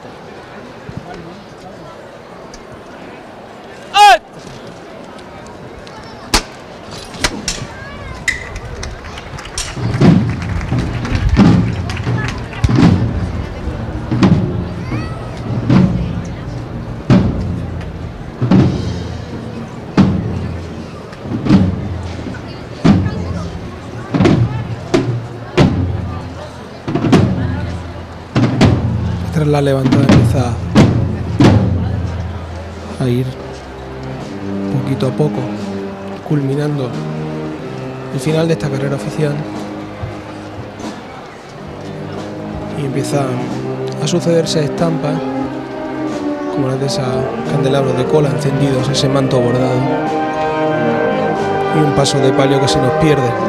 La levantada empieza a ir poquito a poco, culminando el final de esta carrera oficial. Y empiezan a sucederse estampas, como las de esos candelabros de cola encendidos, ese manto bordado. Y un paso de palio que se nos pierde.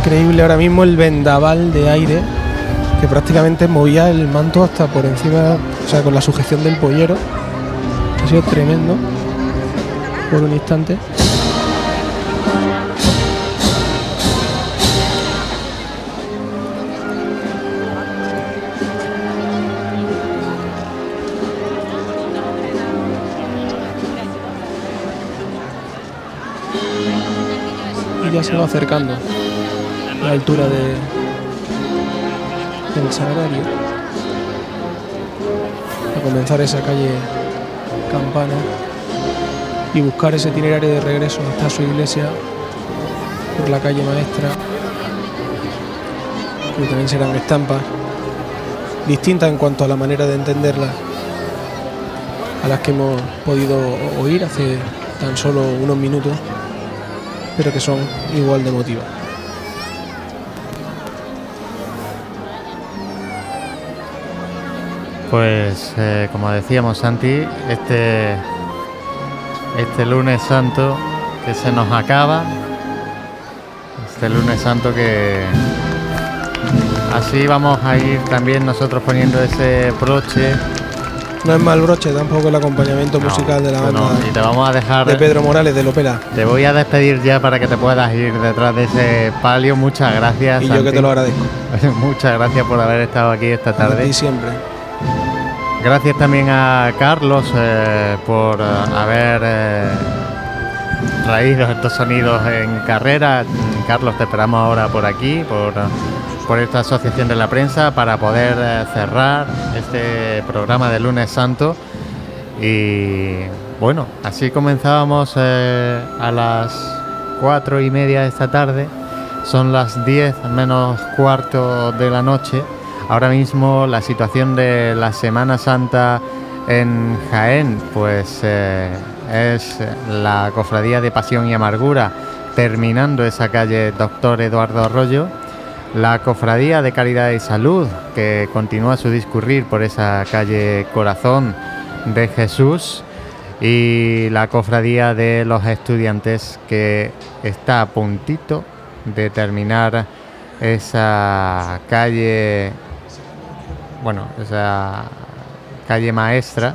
Increíble ahora mismo el vendaval de aire que prácticamente movía el manto hasta por encima, o sea, con la sujeción del pollero. Ha sido tremendo por un instante. Y ya se va acercando la altura de, del sagrario. A comenzar esa calle Campana y buscar ese itinerario de regreso hasta su iglesia por la calle Maestra. Que también serán estampas distintas en cuanto a la manera de entenderlas a las que hemos podido oír hace tan solo unos minutos, pero que son igual de emotivas. Pues eh, como decíamos Santi, este, este lunes santo que se nos acaba, este lunes santo que así vamos a ir también nosotros poniendo ese broche. No es mal broche, tampoco el acompañamiento No, musical de la no, banda y te vamos a dejar de Pedro Morales de Lopera. Te voy a despedir ya para que te puedas ir detrás de ese palio. Muchas gracias. Y yo que te lo agradezco. Muchas gracias por haber estado aquí esta tarde. Y siempre. Gracias también a Carlos eh, por eh, haber eh, traído estos sonidos en carrera. Carlos, te esperamos ahora por aquí, por, por esta asociación de la prensa, para poder cerrar este programa de lunes santo. Y bueno, así comenzábamos a las cuatro y media de esta tarde. Son las 10 menos cuarto de la noche. Ahora mismo la situación de la Semana Santa en Jaén, pues eh, es la Cofradía de Pasión y Amargura, terminando esa calle Doctor Eduardo Arroyo. La Cofradía de Caridad y Salud, que continúa su discurrir por esa calle Corazón de Jesús. Y la Cofradía de los Estudiantes, que está a puntito de terminar esa calle bueno, esa calle maestra.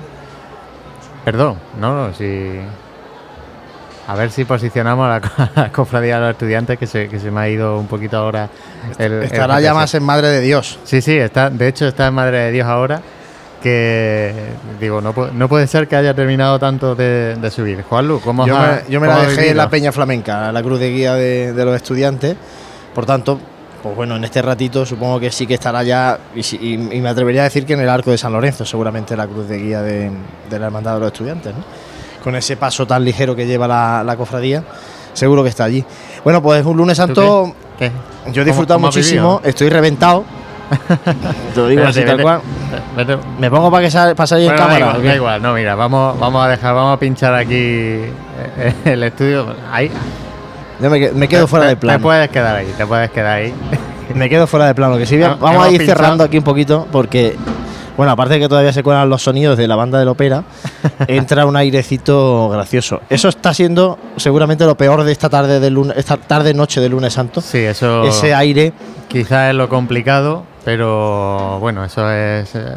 Perdón, no, si. A ver si posicionamos a la, co- a la cofradía de los estudiantes, que se, que se me ha ido un poquito ahora. El, el Estará ya más en Madre de Dios. Sí, sí, está, de hecho está en Madre de Dios ahora. Que digo, no, no puede ser que haya terminado tanto de, de subir. Juanlu, ¿cómo Yo has- me, yo me la dejé en la Peña Flamenca, la cruz de guía de, de los estudiantes. Por tanto, pues bueno, en este ratito supongo que sí que estará ya, y, si- y- y me atrevería a decir que en el arco de San Lorenzo, seguramente la cruz de guía de, de la Hermandad de los Estudiantes. ¿no? Con ese paso tan ligero que lleva la, la cofradía, seguro que está allí. Bueno, pues un lunes santo. ¿Qué? Yo he disfrutado muchísimo, estoy reventado. Te lo digo así tal cual. vete- Me pongo para que sa- para salir en Bueno, da cámara. igual, igual, no, mira, vamos, vamos a dejar, vamos a pinchar aquí eh, el estudio. Ahí. Yo me, me quedo fuera del plano. Te puedes quedar ahí, te puedes quedar ahí. Me quedo fuera de plano. Que sí, Hemos- vamos a ir pinchado- cerrando aquí un poquito porque, bueno, aparte de que todavía se cuelan los sonidos de la banda del ópera, entra un airecito gracioso. Eso está siendo seguramente lo peor de esta tarde de lunes, esta tarde noche de lunes santo. Sí, eso. Ese aire. Quizás es lo complicado, pero bueno, eso es eh,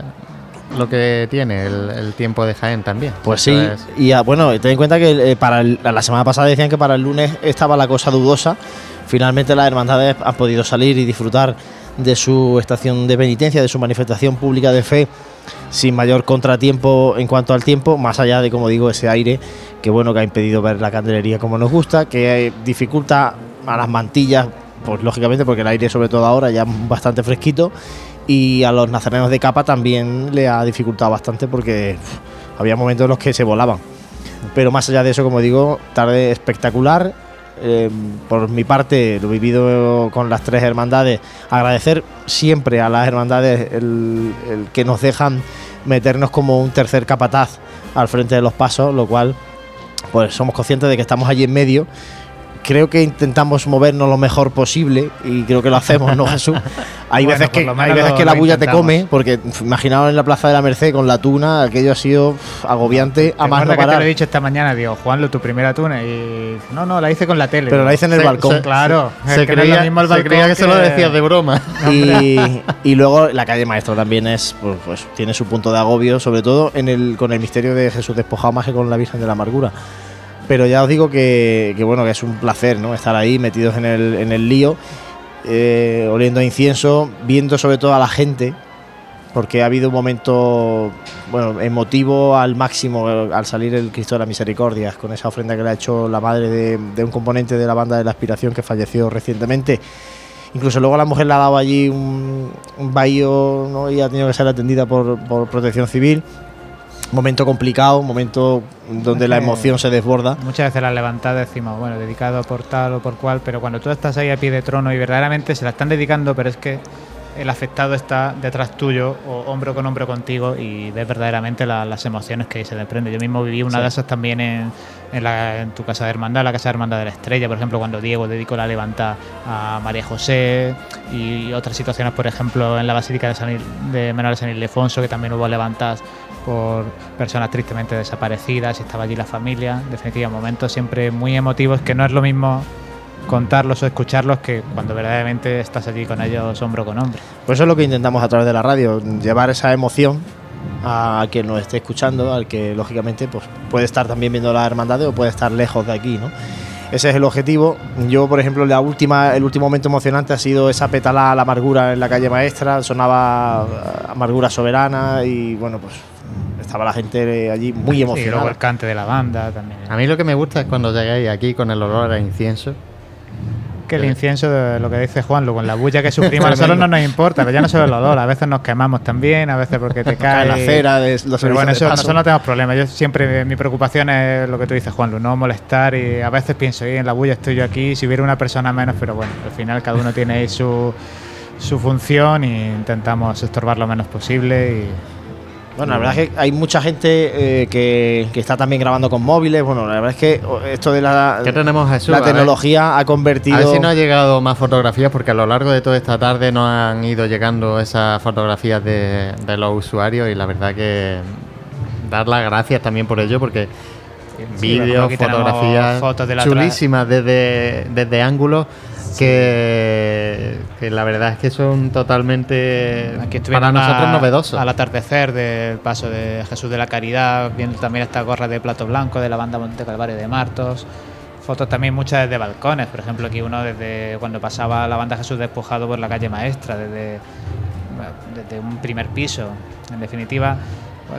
lo que tiene el, el tiempo de Jaén también. Pues sí, es- y ah, bueno, ten en cuenta que eh, para el- la semana pasada decían que para el lunes estaba la cosa dudosa. Finalmente las hermandades han podido salir y disfrutar de su estación de penitencia, de su manifestación pública de fe, sin mayor contratiempo en cuanto al tiempo, más allá de, como digo, ese aire que bueno que ha impedido ver la candelería como nos gusta, que eh, dificulta a las mantillas, pues lógicamente porque el aire sobre todo ahora ya es bastante fresquito y a los nazarenos de capa también le ha dificultado bastante porque había momentos en los que se volaban. Pero más allá de eso, como digo, tarde espectacular. Eh, por mi parte, lo vivido con las tres hermandades. Agradecer siempre a las hermandades el, el que nos dejan meternos como un tercer capataz al frente de los pasos, lo cual pues somos conscientes de que estamos allí en medio. Creo que intentamos movernos lo mejor posible y creo que lo hacemos, ¿no, Jesús? Hay Bueno, veces que, hay veces lo- que la bulla te come, porque imaginaos en la Plaza de la Merced con la tuna, aquello ha sido agobiante a más no que te parar. lo he dicho esta mañana, digo, Juanlo, tu primera tuna. Y no, no, la hice con la tele. Pero la hice en el Se- balcón. se- claro, Se- se no creía- se balcón que se lo decías de broma. Y, y luego la calle Maestro también es, pues, pues, tiene su punto de agobio, sobre todo en el, con el misterio de Jesús despojado más que con la Virgen de la Amargura. Pero ya os digo que, bueno, que es un placer. Estar ahí metidos en el, lío, eh, oliendo a incienso, viendo sobre todo a la gente, porque ha habido un momento, bueno, emotivo al máximo eh, al salir el Cristo de la Misericordia, con esa ofrenda que le ha hecho la madre de, un componente de la banda de la Aspiración que falleció recientemente. Incluso luego la mujer le ha dado allí un, un bahío y ha tenido que ser atendida por protección civil. Momento complicado, momento donde la emoción se desborda. Muchas veces las levantadas decimos, bueno, dedicado por tal o por cual, pero cuando tú estás ahí a pie de trono y verdaderamente se la están dedicando, pero es que el afectado está detrás tuyo o hombro con hombro contigo y ves verdaderamente la- las emociones que se desprenden. Yo mismo viví una Sí. de esas también en, en, la- en tu casa de hermandad, la casa de hermandad de la estrella, por ejemplo, cuando Diego dedicó la levanta a María José y otras situaciones, por ejemplo, en la Basílica de, San Il- de Menor de San Ildefonso, que también hubo levantas por personas tristemente desaparecidas estaba allí la familia. En definitiva, momentos siempre muy emotivos que no es lo mismo contarlos o escucharlos que cuando verdaderamente estás allí con ellos hombro con hombro. Pues eso es lo que intentamos a través de la radio, llevar esa emoción a quien nos esté escuchando, al que lógicamente pues, puede estar también viendo la hermandad o puede estar lejos de aquí, ¿no? Ese es el objetivo. Yo, por ejemplo, la última, el último momento emocionante ha sido esa petalada a la amargura en la calle maestra, sonaba eh, amargura soberana y bueno, pues estaba la gente allí muy Y luego emocionada. el cante de la banda también. A mí lo que me gusta es cuando llegáis aquí con el olor a incienso. Que el incienso, de lo que dice Juan, con la bulla que sufrimos, a nosotros no nos importa, pero ya no solo el olor, a veces nos quemamos también, a veces porque te cae. la cera de los Pero bueno, de eso paso. nosotros no tenemos problema. Yo siempre, mi preocupación es lo que tú dices, Juan, no molestar y a veces pienso, "Oye, en la bulla estoy yo aquí, si hubiera una persona menos, pero bueno, al final cada uno tiene ahí su, su función e intentamos estorbar lo menos posible y Bueno, la verdad es que hay mucha gente eh, que, que está también grabando con móviles. Bueno, la verdad es que oh, esto de la, ¿Qué tenemos, Jesús? la A ver. tecnología ha convertido. A ver si nos ha llegado más fotografías, porque a lo largo de toda esta tarde nos han ido llegando esas fotografías de, de los usuarios y la verdad que dar las gracias también por ello, porque Sí, vídeos, fotografías fotos de la chulísimas desde, desde ángulos que, que la verdad es que son totalmente Aquí para nosotros a- novedosos. Al atardecer del paso de Jesús de la Caridad, viendo también esta gorra de plato blanco de la banda Monte Calvario de Martos. Fotos también muchas desde balcones, por ejemplo, aquí uno desde cuando pasaba la banda Jesús despojado por la calle Maestra, desde, desde un primer piso. En definitiva,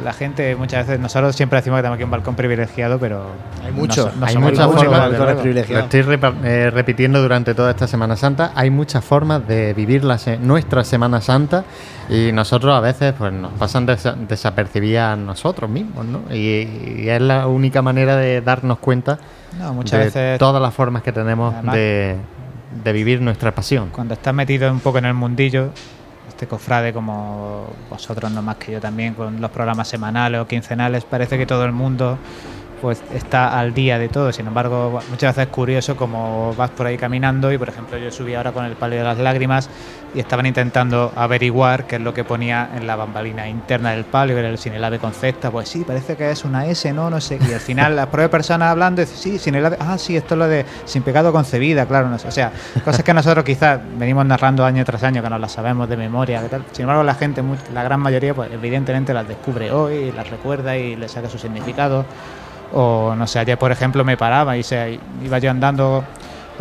la gente muchas veces, nosotros siempre decimos que tenemos aquí un balcón privilegiado, pero Hay mucho, no so- no hay muchas formas, desde luego. lo estoy eh, repitiendo durante toda esta Semana Santa, hay muchas formas de vivir la se- nuestra Semana Santa y nosotros a veces pues nos pasan desa- desapercibidas a nosotros mismos, ¿no? Y, y es la única manera de darnos cuenta No, muchas de veces- todas las formas que tenemos Además- de, de vivir nuestra pasión. cuando estás metido un poco en el mundillo, este cofrade como vosotros, no más que yo también, con los programas semanales o quincenales, parece que todo el mundo pues está al día de todo. Sin embargo, muchas veces es curioso como vas por ahí caminando y, por ejemplo, yo subí ahora con el palio de las lágrimas y estaban intentando averiguar qué es lo que ponía en la bambalina interna del palio, que era el sin el ave con cesta. Pues sí, parece que es una S, no, no sé. Y al final las propias personas hablando, dicen, sí, sin el ave, ah, sí, esto es lo de sin pecado concebida, claro. No sé. O sea, cosas que nosotros quizás venimos narrando año tras año, que nos las sabemos de memoria, que tal. Sin embargo, la gente, la gran mayoría, pues evidentemente las descubre hoy, las recuerda y le saca su significado. O no sé, ayer por ejemplo me paraba y se, iba yo andando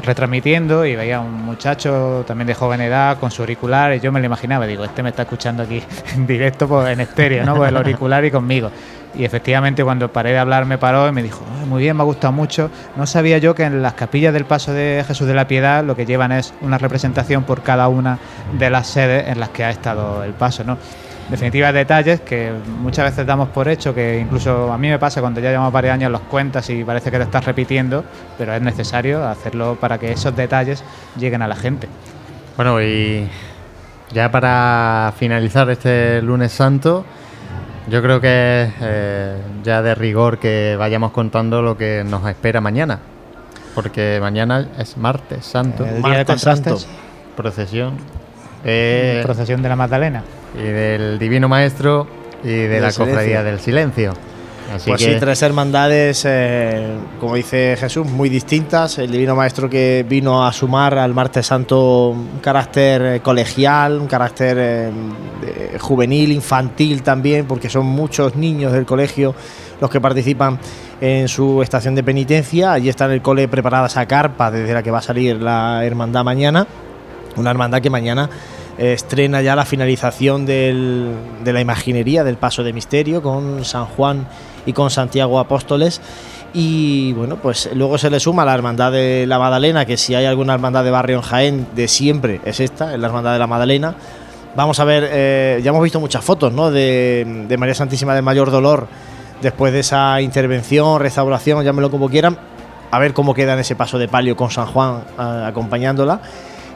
retransmitiendo y veía un muchacho también de joven edad con su auricular y yo me lo imaginaba, digo, este me está escuchando aquí en directo pues, en estéreo, ¿no? Pues el auricular y conmigo. Y efectivamente cuando paré de hablar me paró y me dijo, "Ah, muy bien, me ha gustado mucho. No sabía yo que en las capillas del Paso de Jesús de la Piedad lo que llevan es una representación por cada una de las sedes en las que ha estado el paso, ¿no? Definitiva, detalles que muchas veces damos por hecho, que incluso a mí me pasa cuando ya llevamos varios años los cuentas y parece que te estás repitiendo, pero es necesario hacerlo para que esos detalles lleguen a la gente. Bueno, y ya para finalizar este lunes santo, Yo creo que es eh, ya de rigor que vayamos contando lo que nos espera mañana. Porque mañana es martes santo. El día de martes santo. Procesión. eh, Procesión de la Magdalena. Y del Divino Maestro y de Del la Cofradía Silencio. del Silencio. Así pues que sí, tres hermandades, eh, como dice Jesús, muy distintas. El Divino Maestro que vino a sumar al Martes Santo un carácter eh, colegial, un carácter eh, juvenil, infantil también, porque son muchos niños del colegio los que participan en su estación de penitencia. Allí está en el cole preparada esa carpa desde la que va a salir la hermandad mañana. Una hermandad que mañana estrena ya la finalización de la imaginería del Paso de Misterio con San Juan y con Santiago Apóstoles. Y bueno, pues luego se le suma la hermandad de la Magdalena, que si hay alguna hermandad de barrio en Jaén de siempre es esta, es la hermandad de la Magdalena. Vamos a ver, eh, ya hemos visto muchas fotos ¿no? de, María Santísima del Mayor Dolor después de esa intervención, restauración, llámelo como quieran, a ver cómo queda en ese paso de palio con San Juan acompañándola.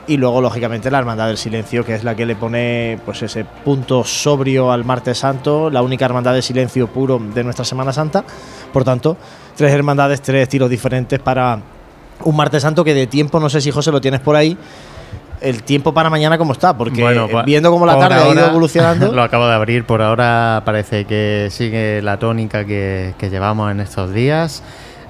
Y luego, lógicamente, la Hermandad del Silencio, que es la que le pone pues ese punto sobrio al Martes Santo, la única hermandad de silencio puro de nuestra Semana Santa. Por tanto, tres hermandades, tres estilos diferentes para un Martes Santo que de tiempo, no sé si José lo tienes por ahí, el tiempo para mañana cómo está, porque Bueno, pa- viendo cómo la tarde ha ido ahora- evolucionando. Lo acabo de abrir, por ahora parece que sigue la tónica que, que llevamos en estos días.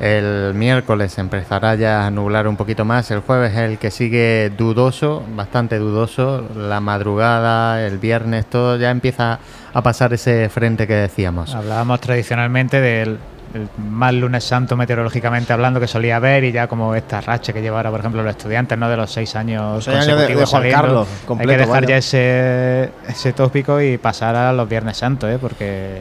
El miércoles empezará ya a nublar un poquito más. El jueves es el que sigue dudoso, bastante dudoso. La madrugada, el viernes, todo ya empieza a pasar ese frente que decíamos. Hablábamos tradicionalmente del el mal lunes santo meteorológicamente hablando que solía haber y ya como esta racha que lleva ahora, por ejemplo, los estudiantes, ¿no? De los seis años Seis años de- de consecutivos Juan saliendo. Carlos, Hay que dejar vaya. ya ese, ese tópico y pasar a los viernes santos, ¿eh? Porque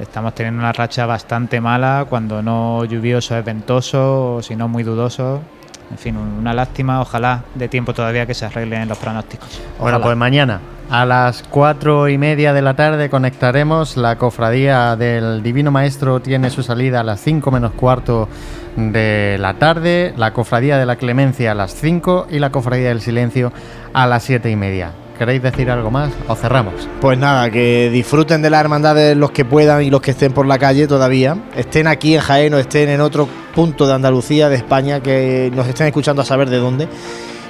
estamos teniendo una racha bastante mala cuando no lluvioso es ventoso o si no muy dudoso. En fin, una lástima. Ojalá de tiempo todavía que se arreglen los pronósticos. Bueno, pues mañana a las cuatro y media de la tarde conectaremos. La cofradía del Divino Maestro tiene su salida a las 5 menos cuarto de la tarde. La cofradía de la Clemencia a las 5 y la cofradía del Silencio a las siete y media. ¿Queréis decir algo más o cerramos? Pues nada, que disfruten de la hermandad de los que puedan y los que estén por la calle todavía. Estén aquí en Jaén o estén en otro punto de Andalucía, de España, que nos estén escuchando a saber de dónde.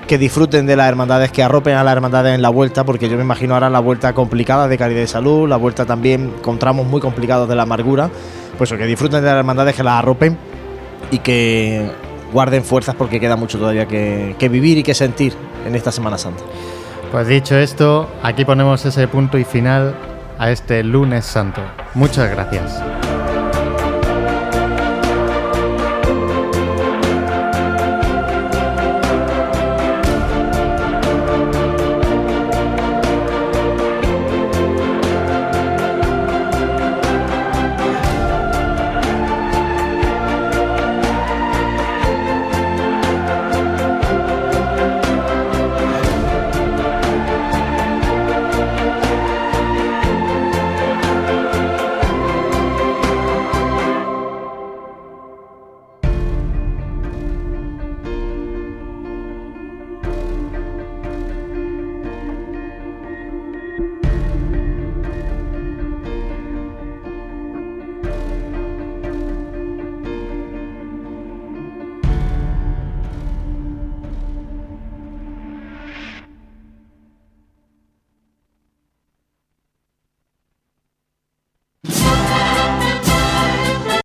Que disfruten de las hermandades, que arropen a las hermandades en la vuelta, porque yo me imagino ahora la vuelta complicada de Caridad de Salud, la vuelta también con tramos muy complicados de la amargura. Pues que disfruten de las hermandades, que las arropen y que guarden fuerzas porque queda mucho todavía que vivir y que sentir en esta Semana Santa. Pues dicho esto, aquí ponemos ese punto y final a este lunes santo. Muchas gracias.